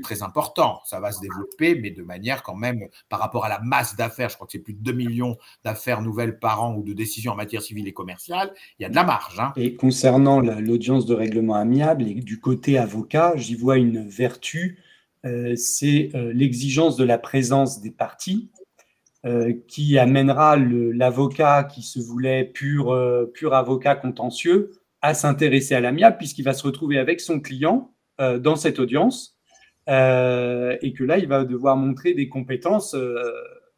très important. Ça va se développer, mais de manière quand même, par rapport à la masse d'affaires, je crois que c'est plus de 2 millions d'affaires nouvelles par an ou de décisions en matière civile et commerciale, il y a de la marge. Hein. Et concernant l'audience de règlement amiable, et du côté avocat, j'y vois une vertu, euh, c'est l'exigence de la présence des parties. qui amènera l'avocat qui se voulait pur, pur avocat contentieux à s'intéresser à l'amiable puisqu'il va se retrouver avec son client euh, dans cette audience euh, et que là, il va devoir montrer des compétences euh,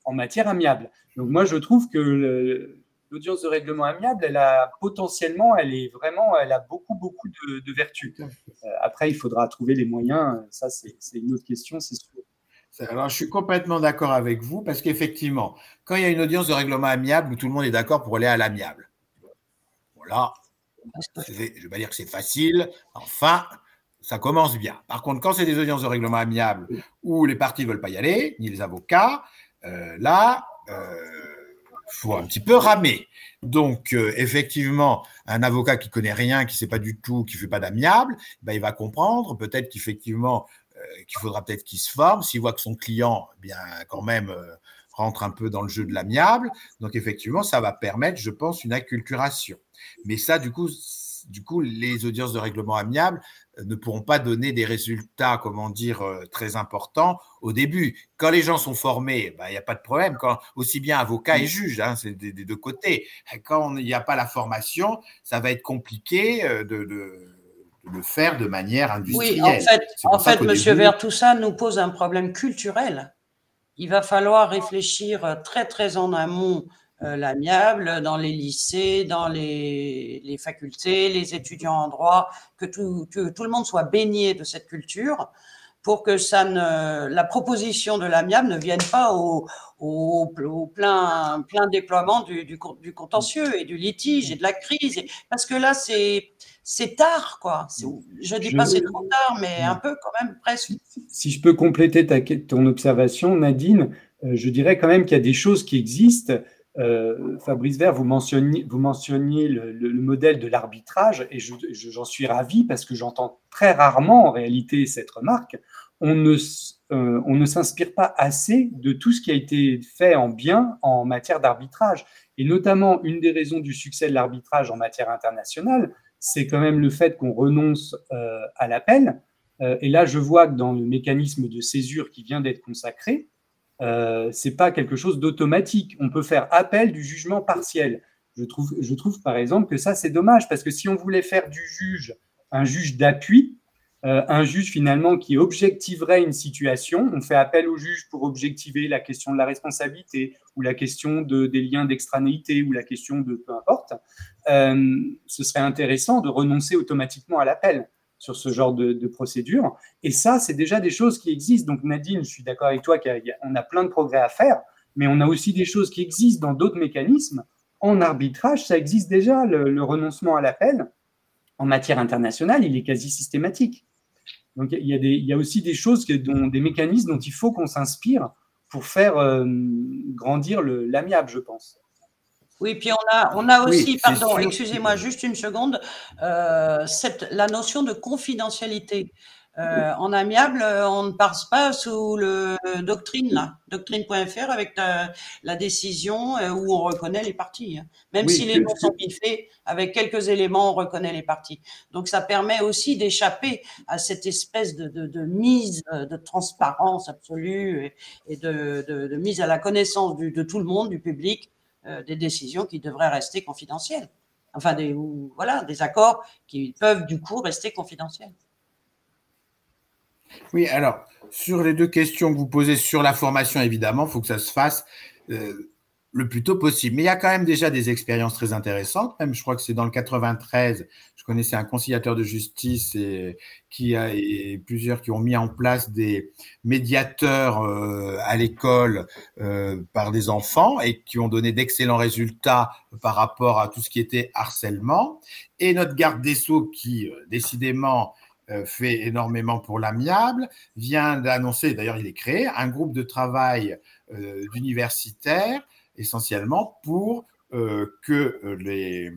en matière amiable. Donc moi, je trouve que l'audience de règlement amiable, elle a potentiellement, elle est vraiment, elle a beaucoup, beaucoup de, vertus. après, il faudra trouver les moyens. Ça, c'est une autre question, c'est sûr. Alors, je suis complètement d'accord avec vous parce qu'effectivement, quand il y a une audience de règlement amiable où tout le monde est d'accord pour aller à l'amiable, voilà, je ne vais pas dire que c'est facile, enfin, ça commence bien. Par contre, quand c'est des audiences de règlement amiable où les parties ne veulent pas y aller, ni les avocats, euh, là, il euh, faut un petit peu ramer. Donc, euh, effectivement, un avocat qui connaît rien, qui ne sait pas du tout, qui ne fait pas d'amiable, ben, il va comprendre peut-être qu'effectivement, qu'il faudra peut-être qu'il se forme, s'il voit que son client, eh bien, quand même, rentre un peu dans le jeu de l'amiable. Donc, effectivement, ça va permettre, je pense, une acculturation. Mais ça, du coup, du coup, les audiences de règlement amiable euh, ne pourront pas donner des résultats, comment dire, euh, très importants au début. Quand les gens sont formés, ben, il n'y a pas de problème. Quand, aussi bien avocat et juge, hein, c'est des, deux côtés. Quand il n'y a pas la formation, ça va être compliqué euh, de, le faire de manière industrielle. Oui, en fait, en fait tout ça nous pose un problème culturel. Il va falloir réfléchir très, très en amont euh, l'amiable dans les lycées, dans les, facultés, les étudiants en droit, que tout, que tout le monde soit baigné de cette culture pour que ça ne, la proposition de l'amiable ne vienne pas au, au, plein, plein déploiement du, du, du, contentieux et du litige et de la crise. Parce que là, c'est c'est tard, quoi. Je ne dis pas c'est trop tard, mais un peu quand même presque. Si je peux compléter ta, ton observation, Nadine, euh, je dirais quand même qu'il y a des choses qui existent. Euh, Fabrice Vert, vous mentionniez, le, modèle de l'arbitrage et j'en suis ravi parce que j'entends très rarement en réalité cette remarque. On ne, euh, on ne s'inspire pas assez de tout ce qui a été fait en bien en matière d'arbitrage. Et notamment, une des raisons du succès de l'arbitrage en matière internationale, c'est quand même le fait qu'on renonce euh, à l'appel. Et là, je vois que dans le mécanisme de césure qui vient d'être consacré, euh, c'est pas quelque chose d'automatique. On peut faire appel du jugement partiel. Je trouve, je trouve par exemple que ça, c'est dommage, parce que si on voulait faire du juge un juge d'appui, euh, un juge finalement qui objectiverait une situation. On fait appel au juge pour objectiver la question de la responsabilité ou la question de, des liens d'extranéité ou la question de peu importe. Euh, ce serait intéressant de renoncer automatiquement à l'appel sur ce genre de, procédure. Et ça, c'est déjà des choses qui existent. Donc Nadine, je suis d'accord avec toi qu'on a, plein de progrès à faire, mais on a aussi des choses qui existent dans d'autres mécanismes. En arbitrage, ça existe déjà, le renoncement à l'appel. En matière internationale, il est quasi systématique. Donc il y, a aussi des choses, dont, des mécanismes dont il faut qu'on s'inspire pour faire euh, grandir l'amiable, je pense. Oui, puis on a, on a aussi, pardon, excusez-moi juste une seconde, euh, cette, la notion de confidentialité. Euh, en amiable, on ne passe pas sous le doctrine, là, doctrine.fr avec la, décision euh, où on reconnaît les parties. Hein. Même si les noms sont biffés, avec quelques éléments, on reconnaît les parties. Donc ça permet aussi d'échapper à cette espèce de, de, de, mise euh, de transparence absolue et, de, de, mise à la connaissance du, de tout le monde, du public, des décisions qui devraient rester confidentielles. Enfin, des, voilà, des accords qui peuvent du coup rester confidentiels. Oui, alors, sur les deux questions que vous posez sur la formation, évidemment, il faut que ça se fasse euh, le plus tôt possible. Mais il y a quand même déjà des expériences très intéressantes. Même, je crois que c'est dans le 93, je connaissais un conciliateur de justice et, qui a, plusieurs qui ont mis en place des médiateurs euh, à l'école euh, par des enfants et qui ont donné d'excellents résultats par rapport à tout ce qui était harcèlement. Et notre garde des Sceaux, qui décidément euh, fait énormément pour l'amiable, vient d'annoncer, d'ailleurs il est créé, un groupe de travail d'universitaires essentiellement pour euh, que les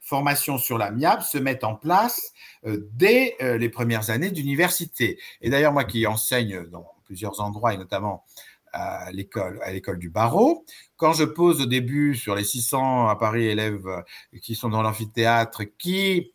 formations sur l'amiable se mettent en place dès les premières années d'université. Et d'ailleurs, moi qui enseigne dans plusieurs endroits, et notamment à l'école, à l'école du barreau. Quand je pose au début sur les 600 à Paris élèves qui sont dans l'amphithéâtre, qui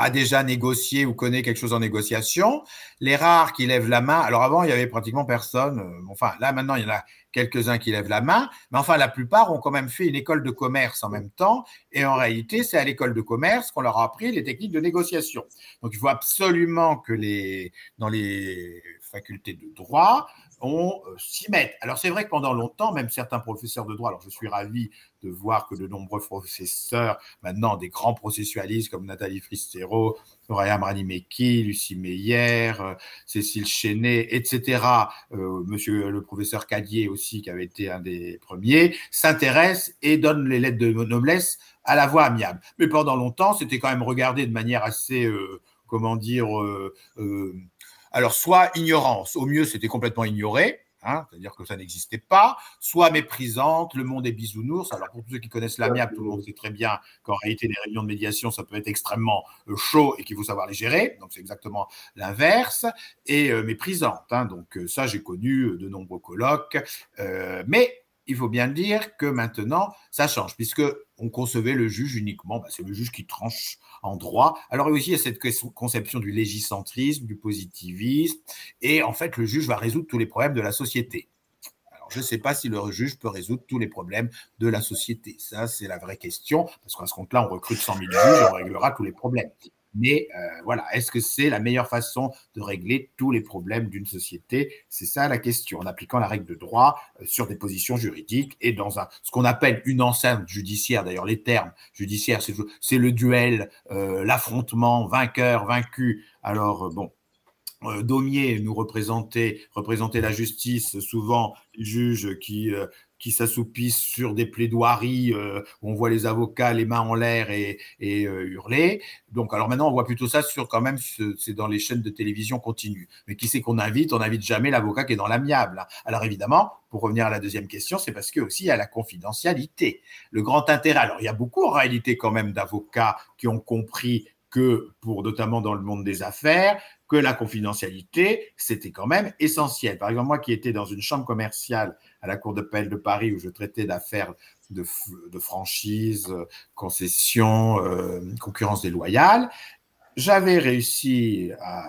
a déjà négocié ou connaît quelque chose en négociation. Les rares qui lèvent la main, alors avant, il y avait pratiquement personne. Euh, enfin, là, maintenant, il y en a quelques-uns qui lèvent la main. Mais enfin, la plupart ont quand même fait une école de commerce en même temps. Et en réalité, c'est à l'école de commerce qu'on leur a appris les techniques de négociation. Donc, il faut absolument que les, dans les facultés de droit, on euh, s'y met. Alors c'est vrai que pendant longtemps, même certains professeurs de droit, alors je suis ravi de voir que de nombreux professeurs, maintenant des grands processualistes comme Nathalie Fristero, Soraya Mranimeki, Lucie Meyer, euh, Cécile Chenet, etc., euh, monsieur le professeur Cadier aussi, qui avait été un des premiers, s'intéressent et donnent les lettres de noblesse à la voie amiable. Mais pendant longtemps, c'était quand même regardé de manière assez, comment dire, alors, soit ignorance, au mieux c'était complètement ignoré, hein, c'est-à-dire que ça n'existait pas, soit méprisante, le monde est bisounours. Alors, pour tous ceux qui connaissent l'amiable, tout le monde sait très bien qu'en réalité, les réunions de médiation, ça peut être extrêmement euh, chaud et qu'il faut savoir les gérer. Donc, c'est exactement l'inverse. Et euh, méprisante. Hein, donc, euh, ça, j'ai connu de nombreux colloques. mais il faut bien dire que maintenant, ça change, puisque on concevait le juge uniquement, bah, c'est le juge qui tranche en droit. Alors aussi, il y a cette conception du légicentrisme, du positivisme, et en fait, le juge va résoudre tous les problèmes de la société. Alors, je ne sais pas si le juge peut résoudre tous les problèmes de la société. Ça, c'est la vraie question, parce qu'à ce compte-là, on recrute 100 000 juges et on réglera tous les problèmes. Mais euh, voilà, est-ce que c'est la meilleure façon de régler tous les problèmes d'une société? C'est ça la question, en appliquant la règle de droit euh, sur des positions juridiques et dans ce qu'on appelle une enceinte judiciaire. D'ailleurs, les termes judiciaires, c'est le duel, euh, l'affrontement, vainqueur, vaincu. Alors, bon, Daumier nous représentait, représentait la justice, souvent juge qui, qui s'assoupissent sur des plaidoiries euh, où on voit les avocats les mains en l'air et, et hurler. Donc, alors maintenant, on voit plutôt ça sur quand même, c'est dans les chaînes de télévision continues. Mais qui c'est qu'on invite? On n'invite jamais l'avocat qui est dans l'amiable. Alors évidemment, pour revenir à la deuxième question, c'est parce que aussi il y a la confidentialité. Le grand intérêt, alors il y a beaucoup en réalité quand même d'avocats qui ont compris que pour notamment dans le monde des affaires, que la confidentialité, c'était quand même essentiel. Par exemple, moi qui étais dans une chambre commerciale à la Cour de d'appel de Paris où je traitais d'affaires de, franchise, concession, euh, concurrence déloyale, j'avais réussi à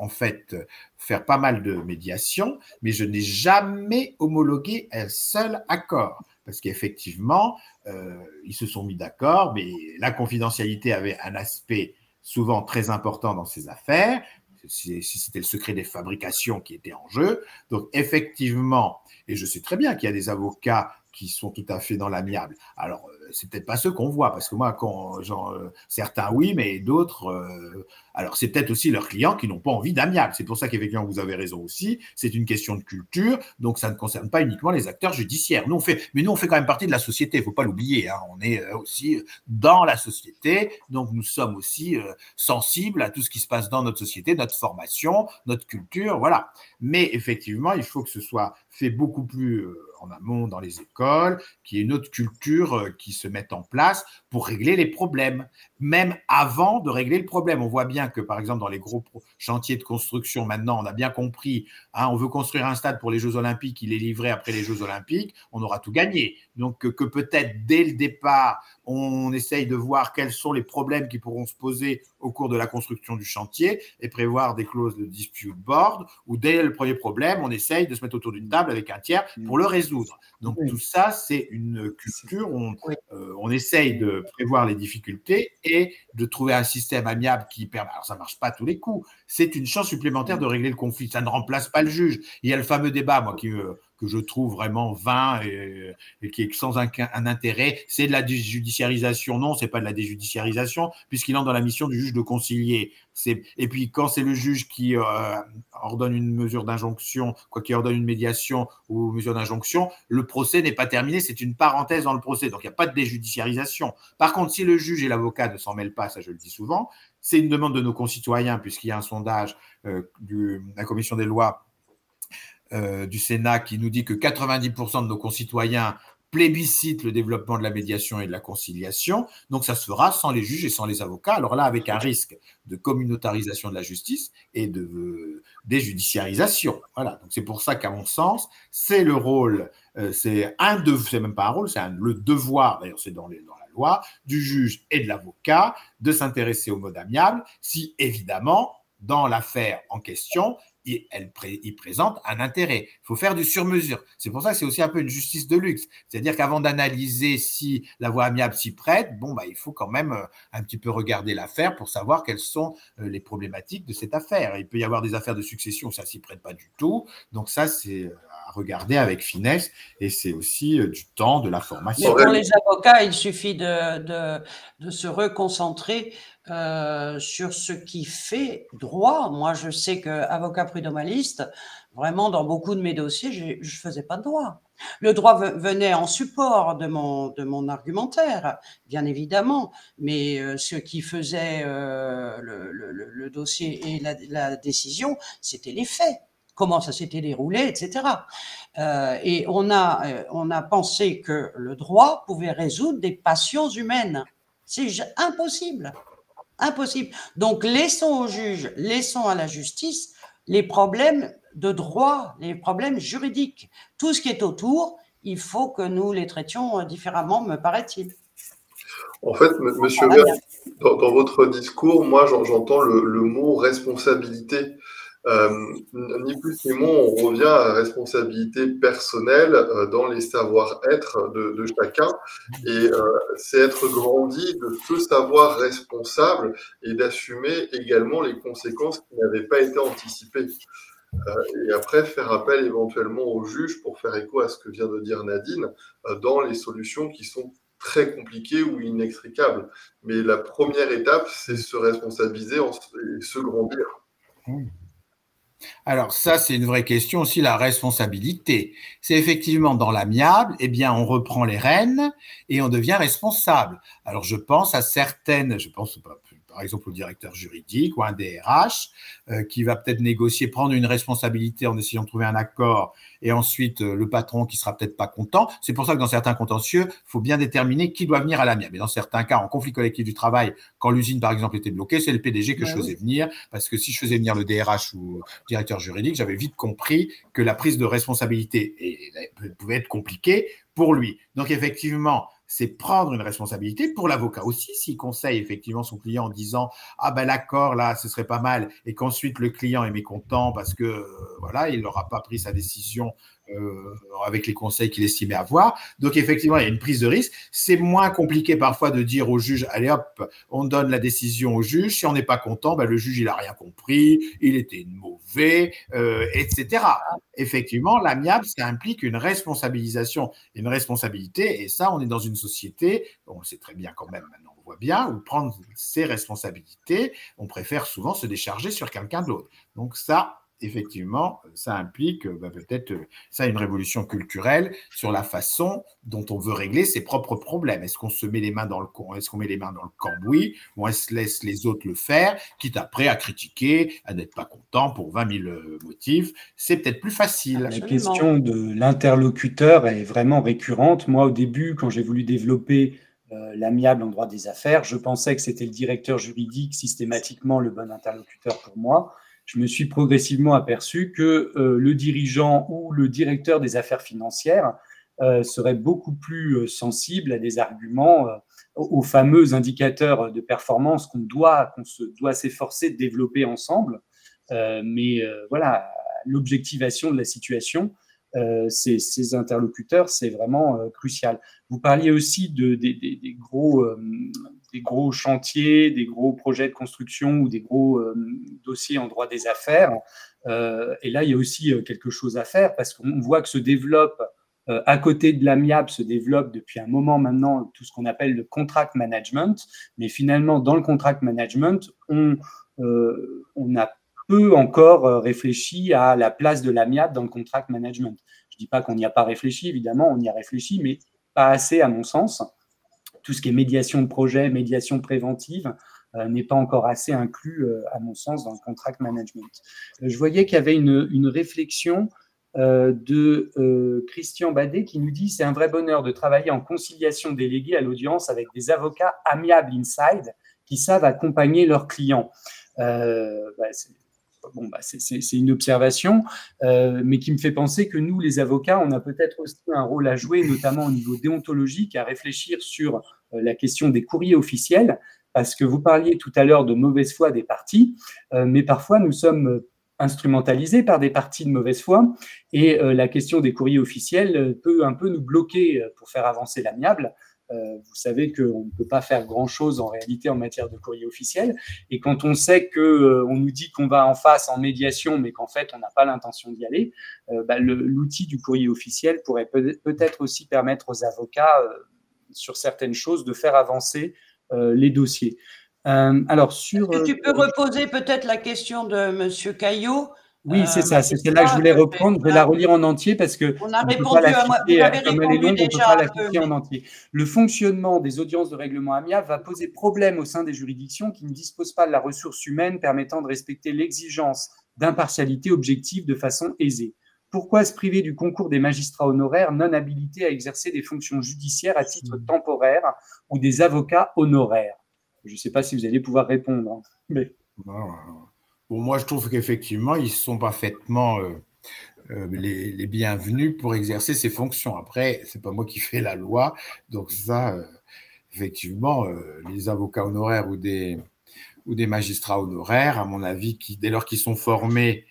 en fait faire pas mal de médiation, mais je n'ai jamais homologué un seul accord. Parce qu'effectivement, euh, ils se sont mis d'accord, mais la confidentialité avait un aspect souvent très important dans ces affaires, si, c'était le secret des fabrications qui était en jeu. Donc effectivement, et je sais très bien qu'il y a des avocats qui sont tout à fait dans l'amiable. Alors, euh, c'est peut-être pas ceux qu'on voit, parce que moi, quand genre, euh, certains oui, mais d'autres. Euh, alors, c'est peut-être aussi leurs clients qui n'ont pas envie d'amiable. C'est pour ça qu'effectivement, vous avez raison aussi. C'est une question de culture, donc ça ne concerne pas uniquement les acteurs judiciaires. Nous, on fait, mais nous, on fait quand même partie de la société. Il faut pas l'oublier. Hein. On est aussi dans la société, donc nous sommes aussi sensibles à tout ce qui se passe dans notre société, notre formation, notre culture, voilà. Mais effectivement, il faut que ce soit fait beaucoup plus en amont dans les écoles, qu'il y ait une autre culture euh, qui se mette en place pour régler les problèmes, même avant de régler le problème. On voit bien que, par exemple, dans les gros chantiers de construction, maintenant, on a bien compris, hein, on veut construire un stade pour les Jeux Olympiques, il est livré après les Jeux Olympiques, on aura tout gagné. Donc, que, peut-être dès le départ, on essaye de voir quels sont les problèmes qui pourront se poser au cours de la construction du chantier et prévoir des clauses de dispute board, ou dès le premier problème, on essaye de se mettre autour d'une table avec un tiers pour le résoudre. Donc tout ça, c'est une culture où euh, on, essaye de prévoir les difficultés et de trouver un système amiable qui permet. Alors ça marche pas à tous les coups. C'est une chance supplémentaire de régler le conflit. Ça ne remplace pas le juge. Il y a le fameux débat, moi, qui euh, que je trouve vraiment vain et, qui est sans un, intérêt, c'est de la déjudiciarisation. Non, c'est pas de la déjudiciarisation, puisqu'il entre dans la mission du juge de concilier. Et puis, quand c'est le juge qui euh, ordonne une mesure d'injonction, quoi qui ordonne une médiation ou mesure d'injonction, le procès n'est pas terminé, c'est une parenthèse dans le procès. Donc, il n'y a pas de déjudiciarisation. Par contre, si le juge et l'avocat ne s'en mêlent pas, ça je le dis souvent, c'est une demande de nos concitoyens, puisqu'il y a un sondage euh, de la commission des lois euh, du Sénat qui nous dit que 90% de nos concitoyens plébiscitent le développement de la médiation et de la conciliation. Donc ça se fera sans les juges et sans les avocats. Alors là, avec un risque de communautarisation de la justice et de euh, déjudiciarisation. Voilà. Donc c'est pour ça qu'à mon sens, c'est le rôle, euh, c'est un de, c'est même pas un rôle, c'est le devoir. D'ailleurs, c'est dans, dans la loi du juge et de l'avocat de s'intéresser au mode amiable, si évidemment dans l'affaire en question, il, elle, présente un intérêt. Il faut faire du sur-mesure. C'est pour ça que c'est aussi un peu une justice de luxe. C'est-à-dire qu'avant d'analyser si la voie amiable s'y prête, bon, bah, il faut quand même euh, un petit peu regarder l'affaire pour savoir quelles sont euh, les problématiques de cette affaire. Il peut y avoir des affaires de succession, ça s'y prête pas du tout. Donc ça, c'est euh, regarder avec finesse et c'est aussi du temps, de la formation. Mais pour les avocats, il suffit de, de, de se reconcentrer euh, sur ce qui fait droit. Moi, je sais qu'avocat prud'homaliste, vraiment, dans beaucoup de mes dossiers, je ne faisais pas de droit. Le droit venait en support de mon, de mon argumentaire, bien évidemment, mais euh, ce qui faisait euh, le, le, dossier et la, la décision, c'était les faits comment ça s'était déroulé, etc. Euh, et on a, on a pensé que le droit pouvait résoudre des passions humaines. C'est impossible. Impossible. Donc laissons aux juges, laissons à la justice les problèmes de droit, les problèmes juridiques. Tout ce qui est autour, il faut que nous les traitions différemment, me paraît-il. En fait, monsieur Vert, dans, votre discours, moi j'entends le, mot responsabilité. Euh, ni plus ni moins, on revient à la responsabilité personnelle euh, dans les savoir-être de, chacun. Et euh, c'est être grandi de se savoir responsable et d'assumer également les conséquences qui n'avaient pas été anticipées. et après, faire appel éventuellement au juge pour faire écho à ce que vient de dire Nadine dans les solutions qui sont très compliquées ou inextricables. Mais la première étape, c'est se responsabiliser et se grandir. Mmh. Alors ça, c'est une vraie question aussi, la responsabilité. C'est effectivement dans l'amiable, eh bien, on reprend les rênes et on devient responsable. Alors je pense à certaines, je pense par exemple au directeur juridique ou un DRH euh, qui va peut-être négocier, prendre une responsabilité en essayant de trouver un accord et ensuite euh, le patron qui sera peut-être pas content. C'est pour ça que dans certains contentieux, il faut bien déterminer qui doit venir à l'amiable. Mais dans certains cas, en conflit collectif du travail, quand l'usine par exemple était bloquée, c'est le PDG que je faisais venir parce que si je faisais venir le DRH ou le directeur juridique, j'avais vite compris que la prise de responsabilité pouvait être compliquée pour lui. Donc effectivement, c'est prendre une responsabilité pour l'avocat aussi, s'il conseille effectivement son client en disant ah ben l'accord là, ce serait pas mal, et qu'ensuite le client est mécontent parce que euh, voilà, il n'aura pas pris sa décision euh, avec les conseils qu'il estimait avoir. Donc effectivement, il y a une prise de risque. C'est moins compliqué parfois de dire au juge, allez hop, on donne la décision au juge. Si on n'est pas content, ben, le juge, il n'a rien compris, il était mauvais, euh, etc. Effectivement, l'amiable, ça implique une responsabilisation, une responsabilité. Et ça, on est dans une société, on le sait très bien quand même maintenant, on voit bien, où prendre ses responsabilités, on préfère souvent se décharger sur quelqu'un d'autre. Donc ça, effectivement, ça implique bah, peut-être euh, ça une révolution culturelle sur la façon dont on veut régler ses propres problèmes. Est-ce qu'on se met les mains dans le est-ce qu'on met les mains dans le cambouis ou est-ce qu'on laisse les autres le faire, quitte après à critiquer, à n'être pas content pour 20 000 euh, motifs? C'est peut-être plus facile. La question de l'interlocuteur est vraiment récurrente. Moi, au début, quand j'ai voulu développer euh, l'amiable en droit des affaires, je pensais que c'était le directeur juridique systématiquement le bon interlocuteur pour moi je me suis progressivement aperçu que euh, le dirigeant ou le directeur des affaires financières euh, serait beaucoup plus euh, sensible à des arguments, aux fameux indicateurs de performance qu'on doit, qu'on se doit s'efforcer de développer ensemble. mais voilà, l'objectivation de la situation, ces, interlocuteurs, c'est vraiment crucial. Vous parliez aussi de, des, gros, des gros chantiers, des gros projets de construction ou des gros euh, dossiers en droit des affaires. Euh, et là, il y a aussi euh, quelque chose à faire parce qu'on voit que se développe, à côté de l'amiable, se développe depuis un moment maintenant tout ce qu'on appelle le contract management. Mais finalement, dans le contract management, on, on a peu encore réfléchi à la place de l'amiable dans le contract management. Je ne dis pas qu'on n'y a pas réfléchi, évidemment, on y a réfléchi, mais pas assez à mon sens tout ce qui est médiation de projet, médiation préventive, euh, n'est pas encore assez inclus, euh, à mon sens, dans le contract management. Euh, je voyais qu'il y avait une, réflexion de Christian Badet qui nous dit c'est un vrai bonheur de travailler en conciliation déléguée à l'audience avec des avocats amiables inside qui savent accompagner leurs clients. Bah, bon, bah, c'est une observation, euh, mais qui me fait penser que nous, les avocats, on a peut-être aussi un rôle à jouer, notamment au niveau déontologique, à réfléchir sur euh, la question des courriers officiels, parce que vous parliez tout à l'heure de mauvaise foi des partis, euh, mais parfois nous sommes instrumentalisés par des partis de mauvaise foi, et la question des courriers officiels peut un peu nous bloquer pour faire avancer l'amiable. Euh, vous savez qu'on ne peut pas faire grand-chose en réalité en matière de courrier officiel. Et quand on sait qu'on euh, on nous dit qu'on va en face en médiation, mais qu'en fait, on n'a pas l'intention d'y aller, euh, bah, l'outil du courrier officiel pourrait peut-être aussi permettre aux avocats, sur certaines choses, de faire avancer les dossiers. alors, sur. Est-ce que tu peux reposer peut-être la question de M. Caillot? Oui, c'est ça, c'est celle-là que je voulais reprendre. Je vais la relire en entier parce que on a répondu à moi. Vous avez répondu déjà. en entier. Le fonctionnement des audiences de règlement amiable va poser problème au sein des juridictions qui ne disposent pas de la ressource humaine permettant de respecter l'exigence d'impartialité objective de façon aisée. Pourquoi se priver du concours des magistrats honoraires non habilités à exercer des fonctions judiciaires à titre mmh. temporaire ou des avocats honoraires? Je ne sais pas si vous allez pouvoir répondre. Hein, mais moi, je trouve qu'effectivement, ils sont parfaitement euh, euh, les, bienvenus pour exercer ces fonctions. Après, c'est pas moi qui fais la loi, donc ça, euh, effectivement, les avocats honoraires ou des, ou des magistrats honoraires, à mon avis, dès lors qu'ils sont formés,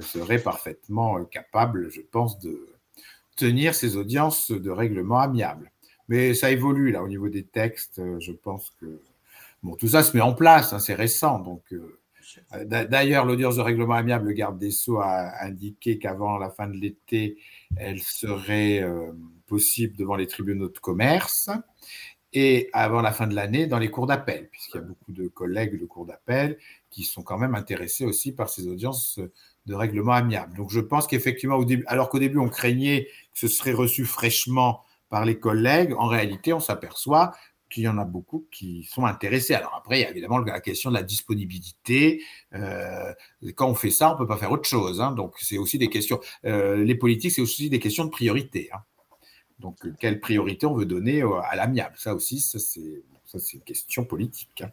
seraient parfaitement capables, je pense, de tenir ces audiences de règlement amiable. Mais ça évolue là au niveau des textes. Je pense que bon, tout ça se met en place. Hein, c'est récent, donc d'ailleurs, l'audience de règlement amiable, le garde des Sceaux a indiqué qu'avant la fin de l'été, elle serait euh, possible devant les tribunaux de commerce et avant la fin de l'année dans les cours d'appel, puisqu'il y a beaucoup de collègues de cours d'appel qui sont quand même intéressés aussi par ces audiences de règlement amiable. Donc je pense qu'effectivement, alors qu'au début on craignait que ce serait reçu fraîchement par les collègues, en réalité on s'aperçoit qu'il y en a beaucoup qui sont intéressés. Alors après, il y a évidemment la question de la disponibilité. Euh, quand on fait ça, on ne peut pas faire autre chose. Hein. Donc c'est aussi des questions. Euh, les politiques, c'est aussi des questions de priorité. Hein. Donc quelle priorité on veut donner à l'amiable? Ça aussi, ça c'est une question politique. Hein.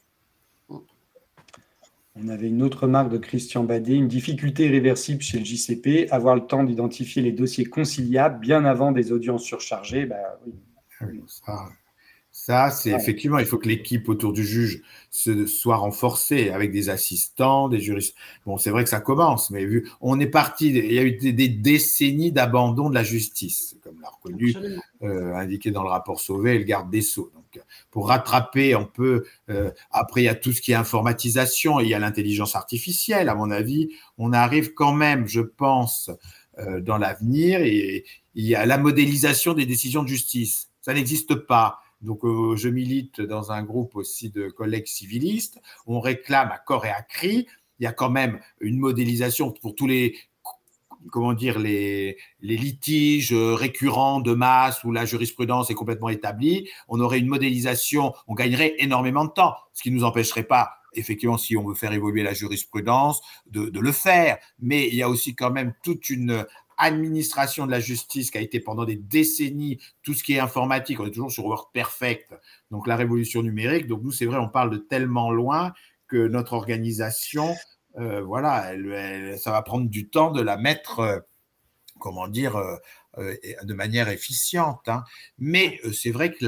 On avait une autre remarque de Christian Badet, une difficulté irréversible chez le JCP, avoir le temps d'identifier les dossiers conciliables bien avant des audiences surchargées. Bah, oui. Ah ça, c'est effectivement, il faut que l'équipe autour du juge se, soit renforcée avec des assistants, des juristes. Bon, c'est vrai que ça commence, mais vu, on est parti, il y a eu des, décennies d'abandon de la justice, comme l'a reconnu, euh, indiqué dans le rapport Sauvé et le garde des Sceaux. Donc, pour rattraper, on peut, euh, après, il y a tout ce qui est informatisation, il y a l'intelligence artificielle, à mon avis, on arrive quand même, je pense, euh, dans l'avenir, et il y a la modélisation des décisions de justice. Ça n'existe pas donc, euh, je milite dans un groupe aussi de collègues civilistes. On réclame à corps et à cri. Il y a quand même une modélisation pour tous les comment dire, les, litiges récurrents de masse où la jurisprudence est complètement établie, on aurait une modélisation, on gagnerait énormément de temps, ce qui ne nous empêcherait pas, effectivement, si on veut faire évoluer la jurisprudence, de, de, le faire. Mais il y a aussi quand même toute une administration de la justice qui a été pendant des décennies, tout ce qui est informatique, on est toujours sur WordPerfect, donc la révolution numérique. Donc nous, c'est vrai, on parle de tellement loin que notre organisation, euh, voilà, ça va prendre du temps de la mettre, euh, comment dire, euh, de manière efficiente. Hein. Mais c'est vrai que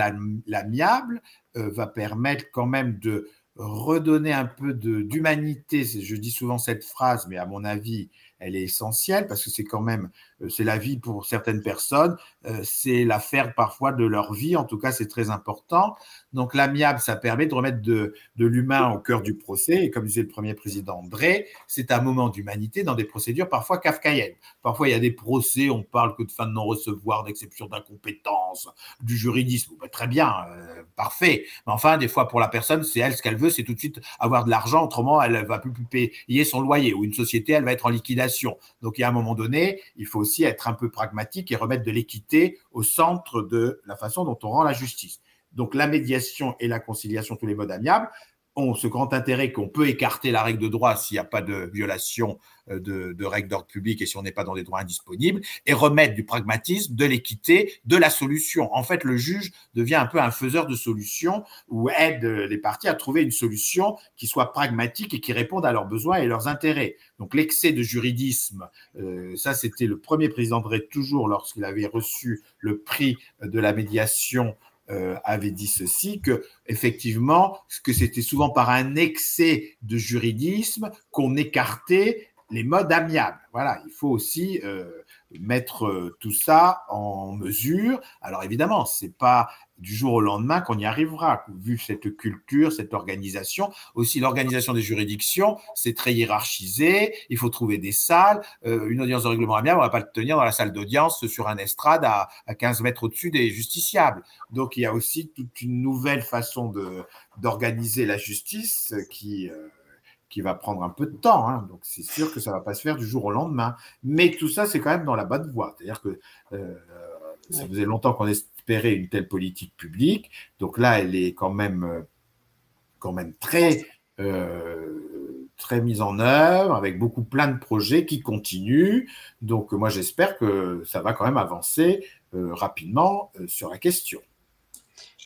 l'amiable va permettre quand même de redonner un peu d'humanité. Je dis souvent cette phrase, mais à mon avis, elle est essentielle parce que c'est quand même, c'est la vie pour certaines personnes, euh, c'est l'affaire parfois de leur vie, en tout cas c'est très important. Donc l'amiable, ça permet de remettre de, de l'humain au cœur du procès, et comme disait le premier président André, c'est un moment d'humanité dans des procédures parfois kafkaïennes. Parfois il y a des procès, on parle que de fin de non-recevoir, d'exception d'incompétence, du juridisme, bah, très bien, euh, parfait. Mais enfin, des fois pour la personne, c'est elle ce qu'elle veut, c'est tout de suite avoir de l'argent, autrement elle va plus payer son loyer, ou une société, elle va être en liquidation donc, il y a un moment donné, il faut aussi être un peu pragmatique et remettre de l'équité au centre de la façon dont on rend la justice. Donc, la médiation et la conciliation, tous les modes amiables, ont ce grand intérêt qu'on peut écarter la règle de droit s'il n'y a pas de violation euh, de, règles d'ordre public et si on n'est pas dans des droits indisponibles, et remettre du pragmatisme, de l'équité, de la solution. En fait, le juge devient un peu un faiseur de solutions ou aide les parties à trouver une solution qui soit pragmatique et qui réponde à leurs besoins et leurs intérêts. Donc l'excès de juridisme, euh, ça c'était le premier président Drey toujours lorsqu'il avait reçu le prix de la médiation euh, avait dit ceci, que effectivement, que c'était souvent par un excès de juridisme qu'on écartait les modes amiables. Voilà, il faut aussi euh, mettre euh, tout ça en mesure. Alors évidemment, c'est pas du jour au lendemain qu'on y arrivera, vu cette culture, cette organisation. Aussi, l'organisation des juridictions, c'est très hiérarchisé, il faut trouver des salles. Euh, une audience de règlement amiable, on ne va pas le tenir dans la salle d'audience sur un estrade à, 15 mètres au-dessus des justiciables. Donc, il y a aussi toute une nouvelle façon d'organiser la justice qui... Euh, qui va prendre un peu de temps. Hein. Donc, c'est sûr que ça ne va pas se faire du jour au lendemain. Mais tout ça, c'est quand même dans la bonne voie. C'est-à-dire que euh, ça faisait longtemps qu'on espérait une telle politique publique. Donc là, elle est quand même, euh, quand même très, euh, très mise en œuvre, avec beaucoup plein de projets qui continuent. Donc moi, j'espère que ça va quand même avancer rapidement sur la question.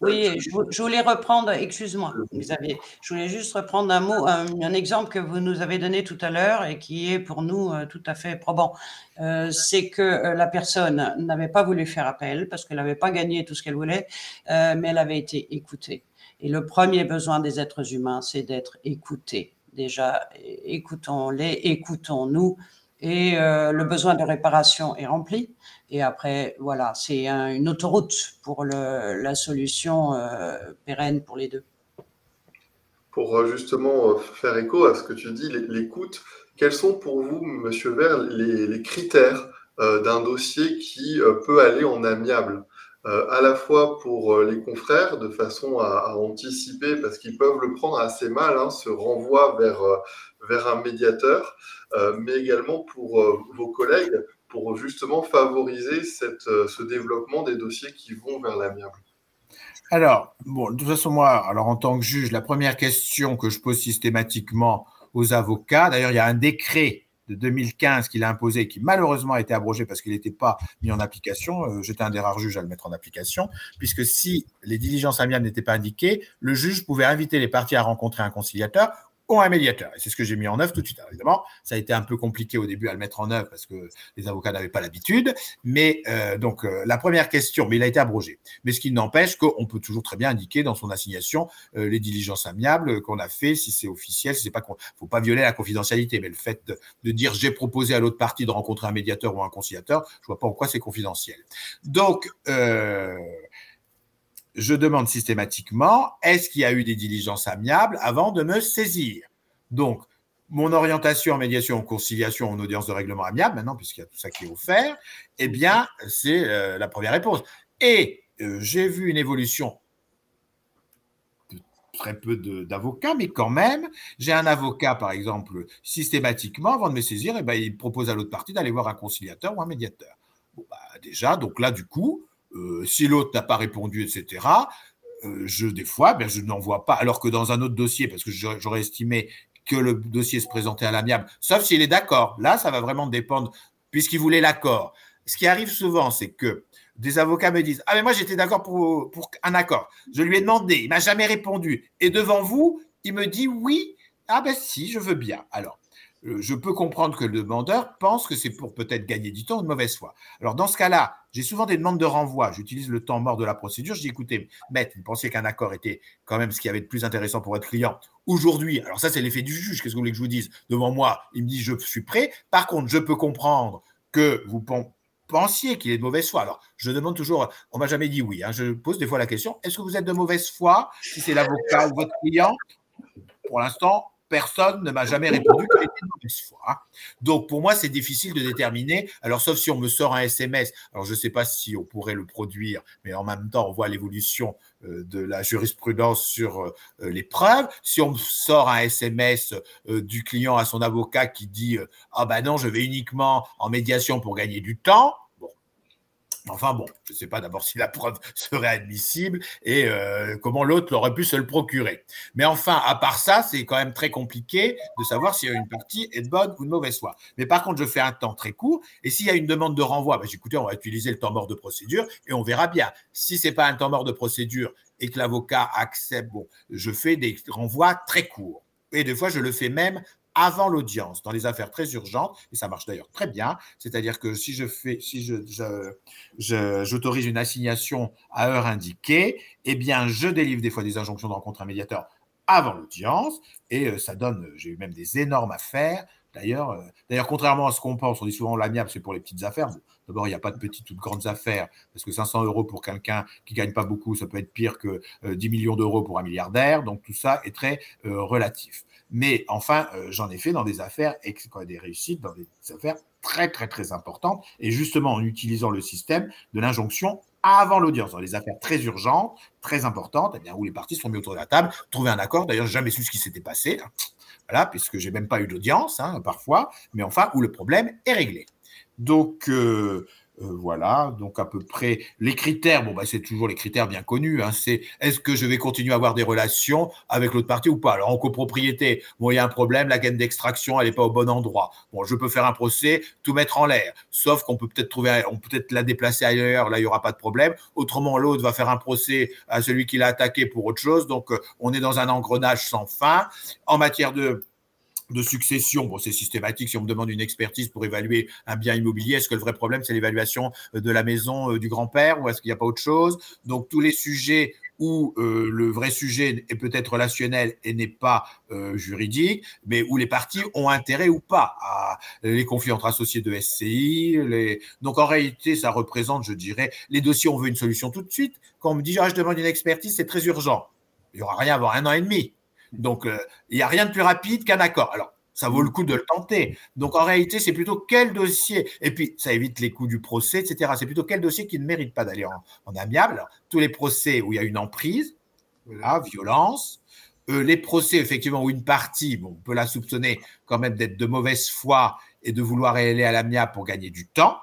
Oui, je, voulais reprendre, excuse-moi, Xavier, je voulais juste reprendre un mot, un, exemple que vous nous avez donné tout à l'heure et qui est pour nous euh, tout à fait probant. Euh, c'est que euh, la personne n'avait pas voulu faire appel parce qu'elle n'avait pas gagné tout ce qu'elle voulait, mais elle avait été écoutée. Et le premier besoin des êtres humains, c'est d'être écoutés. Déjà, écoutons-les, écoutons-nous, et le besoin de réparation est rempli. Et après, voilà, c'est une autoroute pour la solution euh, pérenne pour les deux. Pour euh, justement euh, faire écho à ce que tu dis, l'écoute, quels sont pour vous, Monsieur Vert, les, critères d'un dossier qui peut aller en amiable à la fois pour les confrères, de façon à, anticiper, parce qu'ils peuvent le prendre assez mal, hein, ce renvoi vers, vers un médiateur, mais également pour vos collègues, pour justement favoriser cette, ce développement des dossiers qui vont vers l'amiable alors, bon, de toute façon, moi, alors en tant que juge, la première question que je pose systématiquement aux avocats, d'ailleurs, il y a un décret de 2015 qu'il a imposé, qui malheureusement a été abrogé parce qu'il n'était pas mis en application. Euh, j'étais un des rares juges à le mettre en application, puisque si les diligences amiables n'étaient pas indiquées, le juge pouvait inviter les parties à rencontrer un conciliateur ont un médiateur. Et c'est ce que j'ai mis en œuvre tout de suite. évidemment, ça a été un peu compliqué au début à le mettre en œuvre parce que les avocats n'avaient pas l'habitude. Mais euh, donc, euh, la première question, mais il a été abrogé. Mais ce qui n'empêche qu'on peut toujours très bien indiquer dans son assignation euh, les diligences amiables qu'on a fait, si c'est officiel, si c'est pas, faut pas violer la confidentialité. Mais le fait de, de dire j'ai proposé à l'autre partie de rencontrer un médiateur ou un conciliateur, je vois pas en quoi c'est confidentiel. Donc, je demande systématiquement est-ce qu'il y a eu des diligences amiables avant de me saisir? Donc, mon orientation en médiation, en conciliation, en audience de règlement amiable, maintenant, puisqu'il y a tout ça qui est offert, eh bien, c'est euh, la première réponse. Et euh, j'ai vu une évolution de très peu d'avocats, mais quand même, j'ai un avocat, par exemple, systématiquement, avant de me saisir, eh ben, il propose à l'autre partie d'aller voir un conciliateur ou un médiateur. Bah, déjà, donc là, du coup, euh, si l'autre n'a pas répondu, etc., euh, je, des fois, ben, je n'envoie pas. Alors que dans un autre dossier, parce que j'aurais estimé que le dossier se présentait à l'amiable, sauf s'il est d'accord. Là, ça va vraiment dépendre, puisqu'il voulait l'accord. Ce qui arrive souvent, c'est que des avocats me disent Ah, mais moi, j'étais d'accord pour, pour un accord. Je lui ai demandé, il m'a jamais répondu. Et devant vous, il me dit Oui, ah ben si, je veux bien. Alors, je peux comprendre que le demandeur pense que c'est pour peut-être gagner du temps ou de mauvaise foi. Alors, dans ce cas-là, j'ai souvent des demandes de renvoi. J'utilise le temps mort de la procédure. Je dis, écoutez, maître, vous pensiez qu'un accord était quand même ce qui avait de plus intéressant pour votre client. Aujourd'hui, alors ça, c'est l'effet du juge. Qu'est-ce que vous voulez que je vous dise? Devant moi, il me dit, je suis prêt. Par contre, je peux comprendre que vous pensiez qu'il est de mauvaise foi. Alors, je demande toujours, on m'a jamais dit oui. Hein. je pose des fois la question, est-ce que vous êtes de mauvaise foi si c'est l'avocat ou votre client? Pour l'instant, personne ne m'a jamais répondu qu'elle était de foi. Donc pour moi, c'est difficile de déterminer. Alors sauf si on me sort un SMS. Alors je ne sais pas si on pourrait le produire, mais en même temps, on voit l'évolution euh, de la jurisprudence sur euh, les preuves. Si on me sort un SMS euh, du client à son avocat qui dit ah ben non, je vais uniquement en médiation pour gagner du temps. Enfin bon, je ne sais pas d'abord si la preuve serait admissible et euh, comment l'autre aurait pu se le procurer. Mais enfin, à part ça, c'est quand même très compliqué de savoir si une partie est de bonne ou de mauvaise foi. Mais par contre, je fais un temps très court et s'il y a une demande de renvoi, ben, écoutez, on va utiliser le temps mort de procédure et on verra bien. Si ce n'est pas un temps mort de procédure et que l'avocat accepte, bon, je fais des renvois très courts. Et des fois, je le fais même avant l'audience dans les affaires très urgentes, et ça marche d'ailleurs très bien. C'est-à-dire que si je fais, si je, j'autorise une assignation à heure indiquée, eh bien, je délivre des fois des injonctions de rencontre un médiateur avant l'audience, et euh, ça donne, j'ai eu même des énormes affaires. D'ailleurs, euh, d'ailleurs, contrairement à ce qu'on pense, on dit souvent l'amiable, c'est pour les petites affaires. D'abord, il n'y a pas de petites ou de grandes affaires, parce que 500 euros pour quelqu'un qui gagne pas beaucoup, ça peut être pire que 10 euh, millions d'euros pour un milliardaire. Donc, tout ça est très relatif. Mais enfin, euh, j'en ai fait dans des affaires, des réussites, dans des affaires très, très, très importantes. Et justement, en utilisant le système de l'injonction avant l'audience, dans les affaires très urgentes, très importantes, eh bien, où les parties sont mises autour de la table, trouver un accord. D'ailleurs, jamais su ce qui s'était passé. Hein. Voilà, puisque j'ai même pas eu d'audience, hein, parfois. Mais enfin, où le problème est réglé. Donc, euh, euh, voilà, donc à peu près les critères, bon, bah, c'est toujours les critères bien connus. Hein, c'est est-ce que je vais continuer à avoir des relations avec l'autre partie ou pas? Alors en copropriété, bon, il y a un problème, la gaine d'extraction, elle n'est pas au bon endroit. Bon, je peux faire un procès, tout mettre en l'air, sauf qu'on peut peut-être trouver, on peut peut-être la déplacer ailleurs, là il y aura pas de problème. Autrement, l'autre va faire un procès à celui qui l'a attaqué pour autre chose. Donc euh, on est dans un engrenage sans fin. En matière de de succession, bon, c'est systématique. Si on me demande une expertise pour évaluer un bien immobilier, est-ce que le vrai problème, c'est l'évaluation euh, de la maison euh, du grand-père ou est-ce qu'il n'y a pas autre chose? Donc, tous les sujets où euh, le vrai sujet est peut-être relationnel et n'est pas juridique, mais où les parties ont intérêt ou pas à les conflits entre associés de SCI. Les... Donc en réalité, ça représente, je dirais, les dossiers, on veut une solution tout de suite. Quand on me dit, ah, je demande une expertise, c'est très urgent. Il n'y aura rien avant un an et demi. Donc, euh, il n'y a rien de plus rapide qu'un accord. Alors, ça vaut le coup de le tenter. Donc en réalité, c'est plutôt quel dossier, et puis ça évite les coûts du procès, etc. C'est plutôt quel dossier qui ne mérite pas d'aller en, amiable? tous les procès où il y a une emprise, voilà, violence, euh, les procès effectivement où une partie, bon, on peut la soupçonner quand même d'être de mauvaise foi et de vouloir aller à l'amiable pour gagner du temps.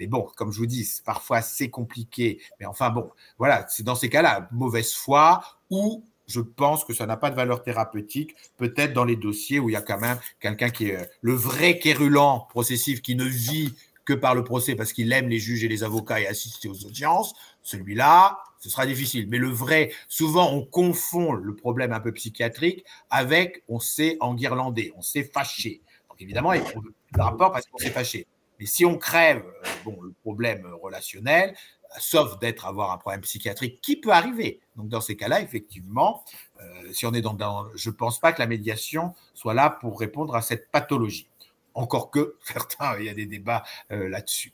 Mais bon, comme je vous dis, parfois c'est compliqué. Mais enfin bon, voilà, c'est dans ces cas-là, mauvaise foi ou je pense que ça n'a pas de valeur thérapeutique, peut-être dans les dossiers où il y a quand même quelqu'un qui est euh, le vrai quérulant processif qui ne vit que par le procès parce qu'il aime les juges et les avocats et assister aux audiences. Celui-là, ce sera difficile. Mais le vrai, souvent, on confond le problème un peu psychiatrique avec on s'est enguirlandé, on s'est fâché. Donc évidemment, il y a un rapport parce qu'on s'est fâché. Mais si on crève euh, bon, le problème relationnel, sauf d'être avoir un problème psychiatrique qui peut arriver. Donc dans ces cas-là, effectivement, euh, si on est dans, je ne pense pas que la médiation soit là pour répondre à cette pathologie. Encore que certains, il y a des débats euh, là-dessus.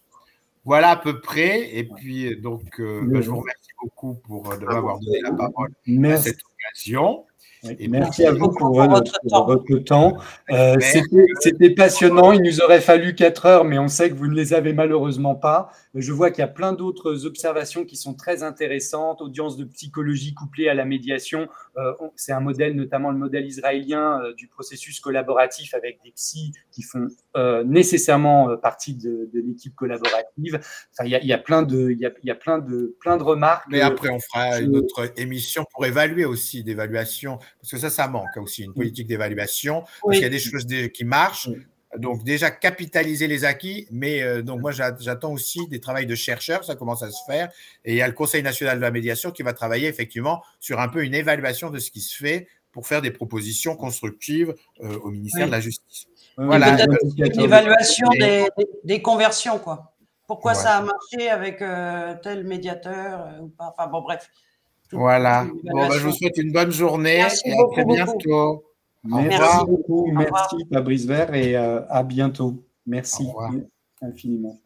Voilà à peu près. Et puis donc, bah, je vous remercie beaucoup pour de m'avoir donné la parole à cette occasion merci, à vous pour, votre, temps. Euh, c'était passionnant. Il nous aurait fallu quatre heures, mais on sait que vous ne les avez malheureusement pas. Je vois qu'il y a plein d'autres observations qui sont très intéressantes. Audience de psychologie couplée à la médiation. Euh, c'est un modèle, notamment le modèle israélien euh, du processus collaboratif avec des psys qui font nécessairement partie de, l'équipe collaborative. Enfin, il y, a, plein de, il y a, plein de, plein de remarques. Mais après, on fera une autre émission pour évaluer aussi d'évaluation parce que ça, ça manque aussi, une politique d'évaluation, parce qu'il y a des choses qui marchent. Donc déjà capitaliser les acquis, mais euh, donc moi j'attends aussi des travaux de chercheurs, ça commence à se faire, et il y a le Conseil national de la médiation qui va travailler effectivement sur un peu une évaluation de ce qui se fait pour faire des propositions constructives euh, au ministère de la Justice. Voilà. Une évaluation des, conversions, quoi. Pourquoi ça a marché avec euh, tel médiateur ou pas? Enfin bon, bref. Voilà. Bon, bah, je vous souhaite une bonne journée et à très bientôt. Merci beaucoup. Merci Fabrice Vert et euh, à bientôt. Merci infiniment.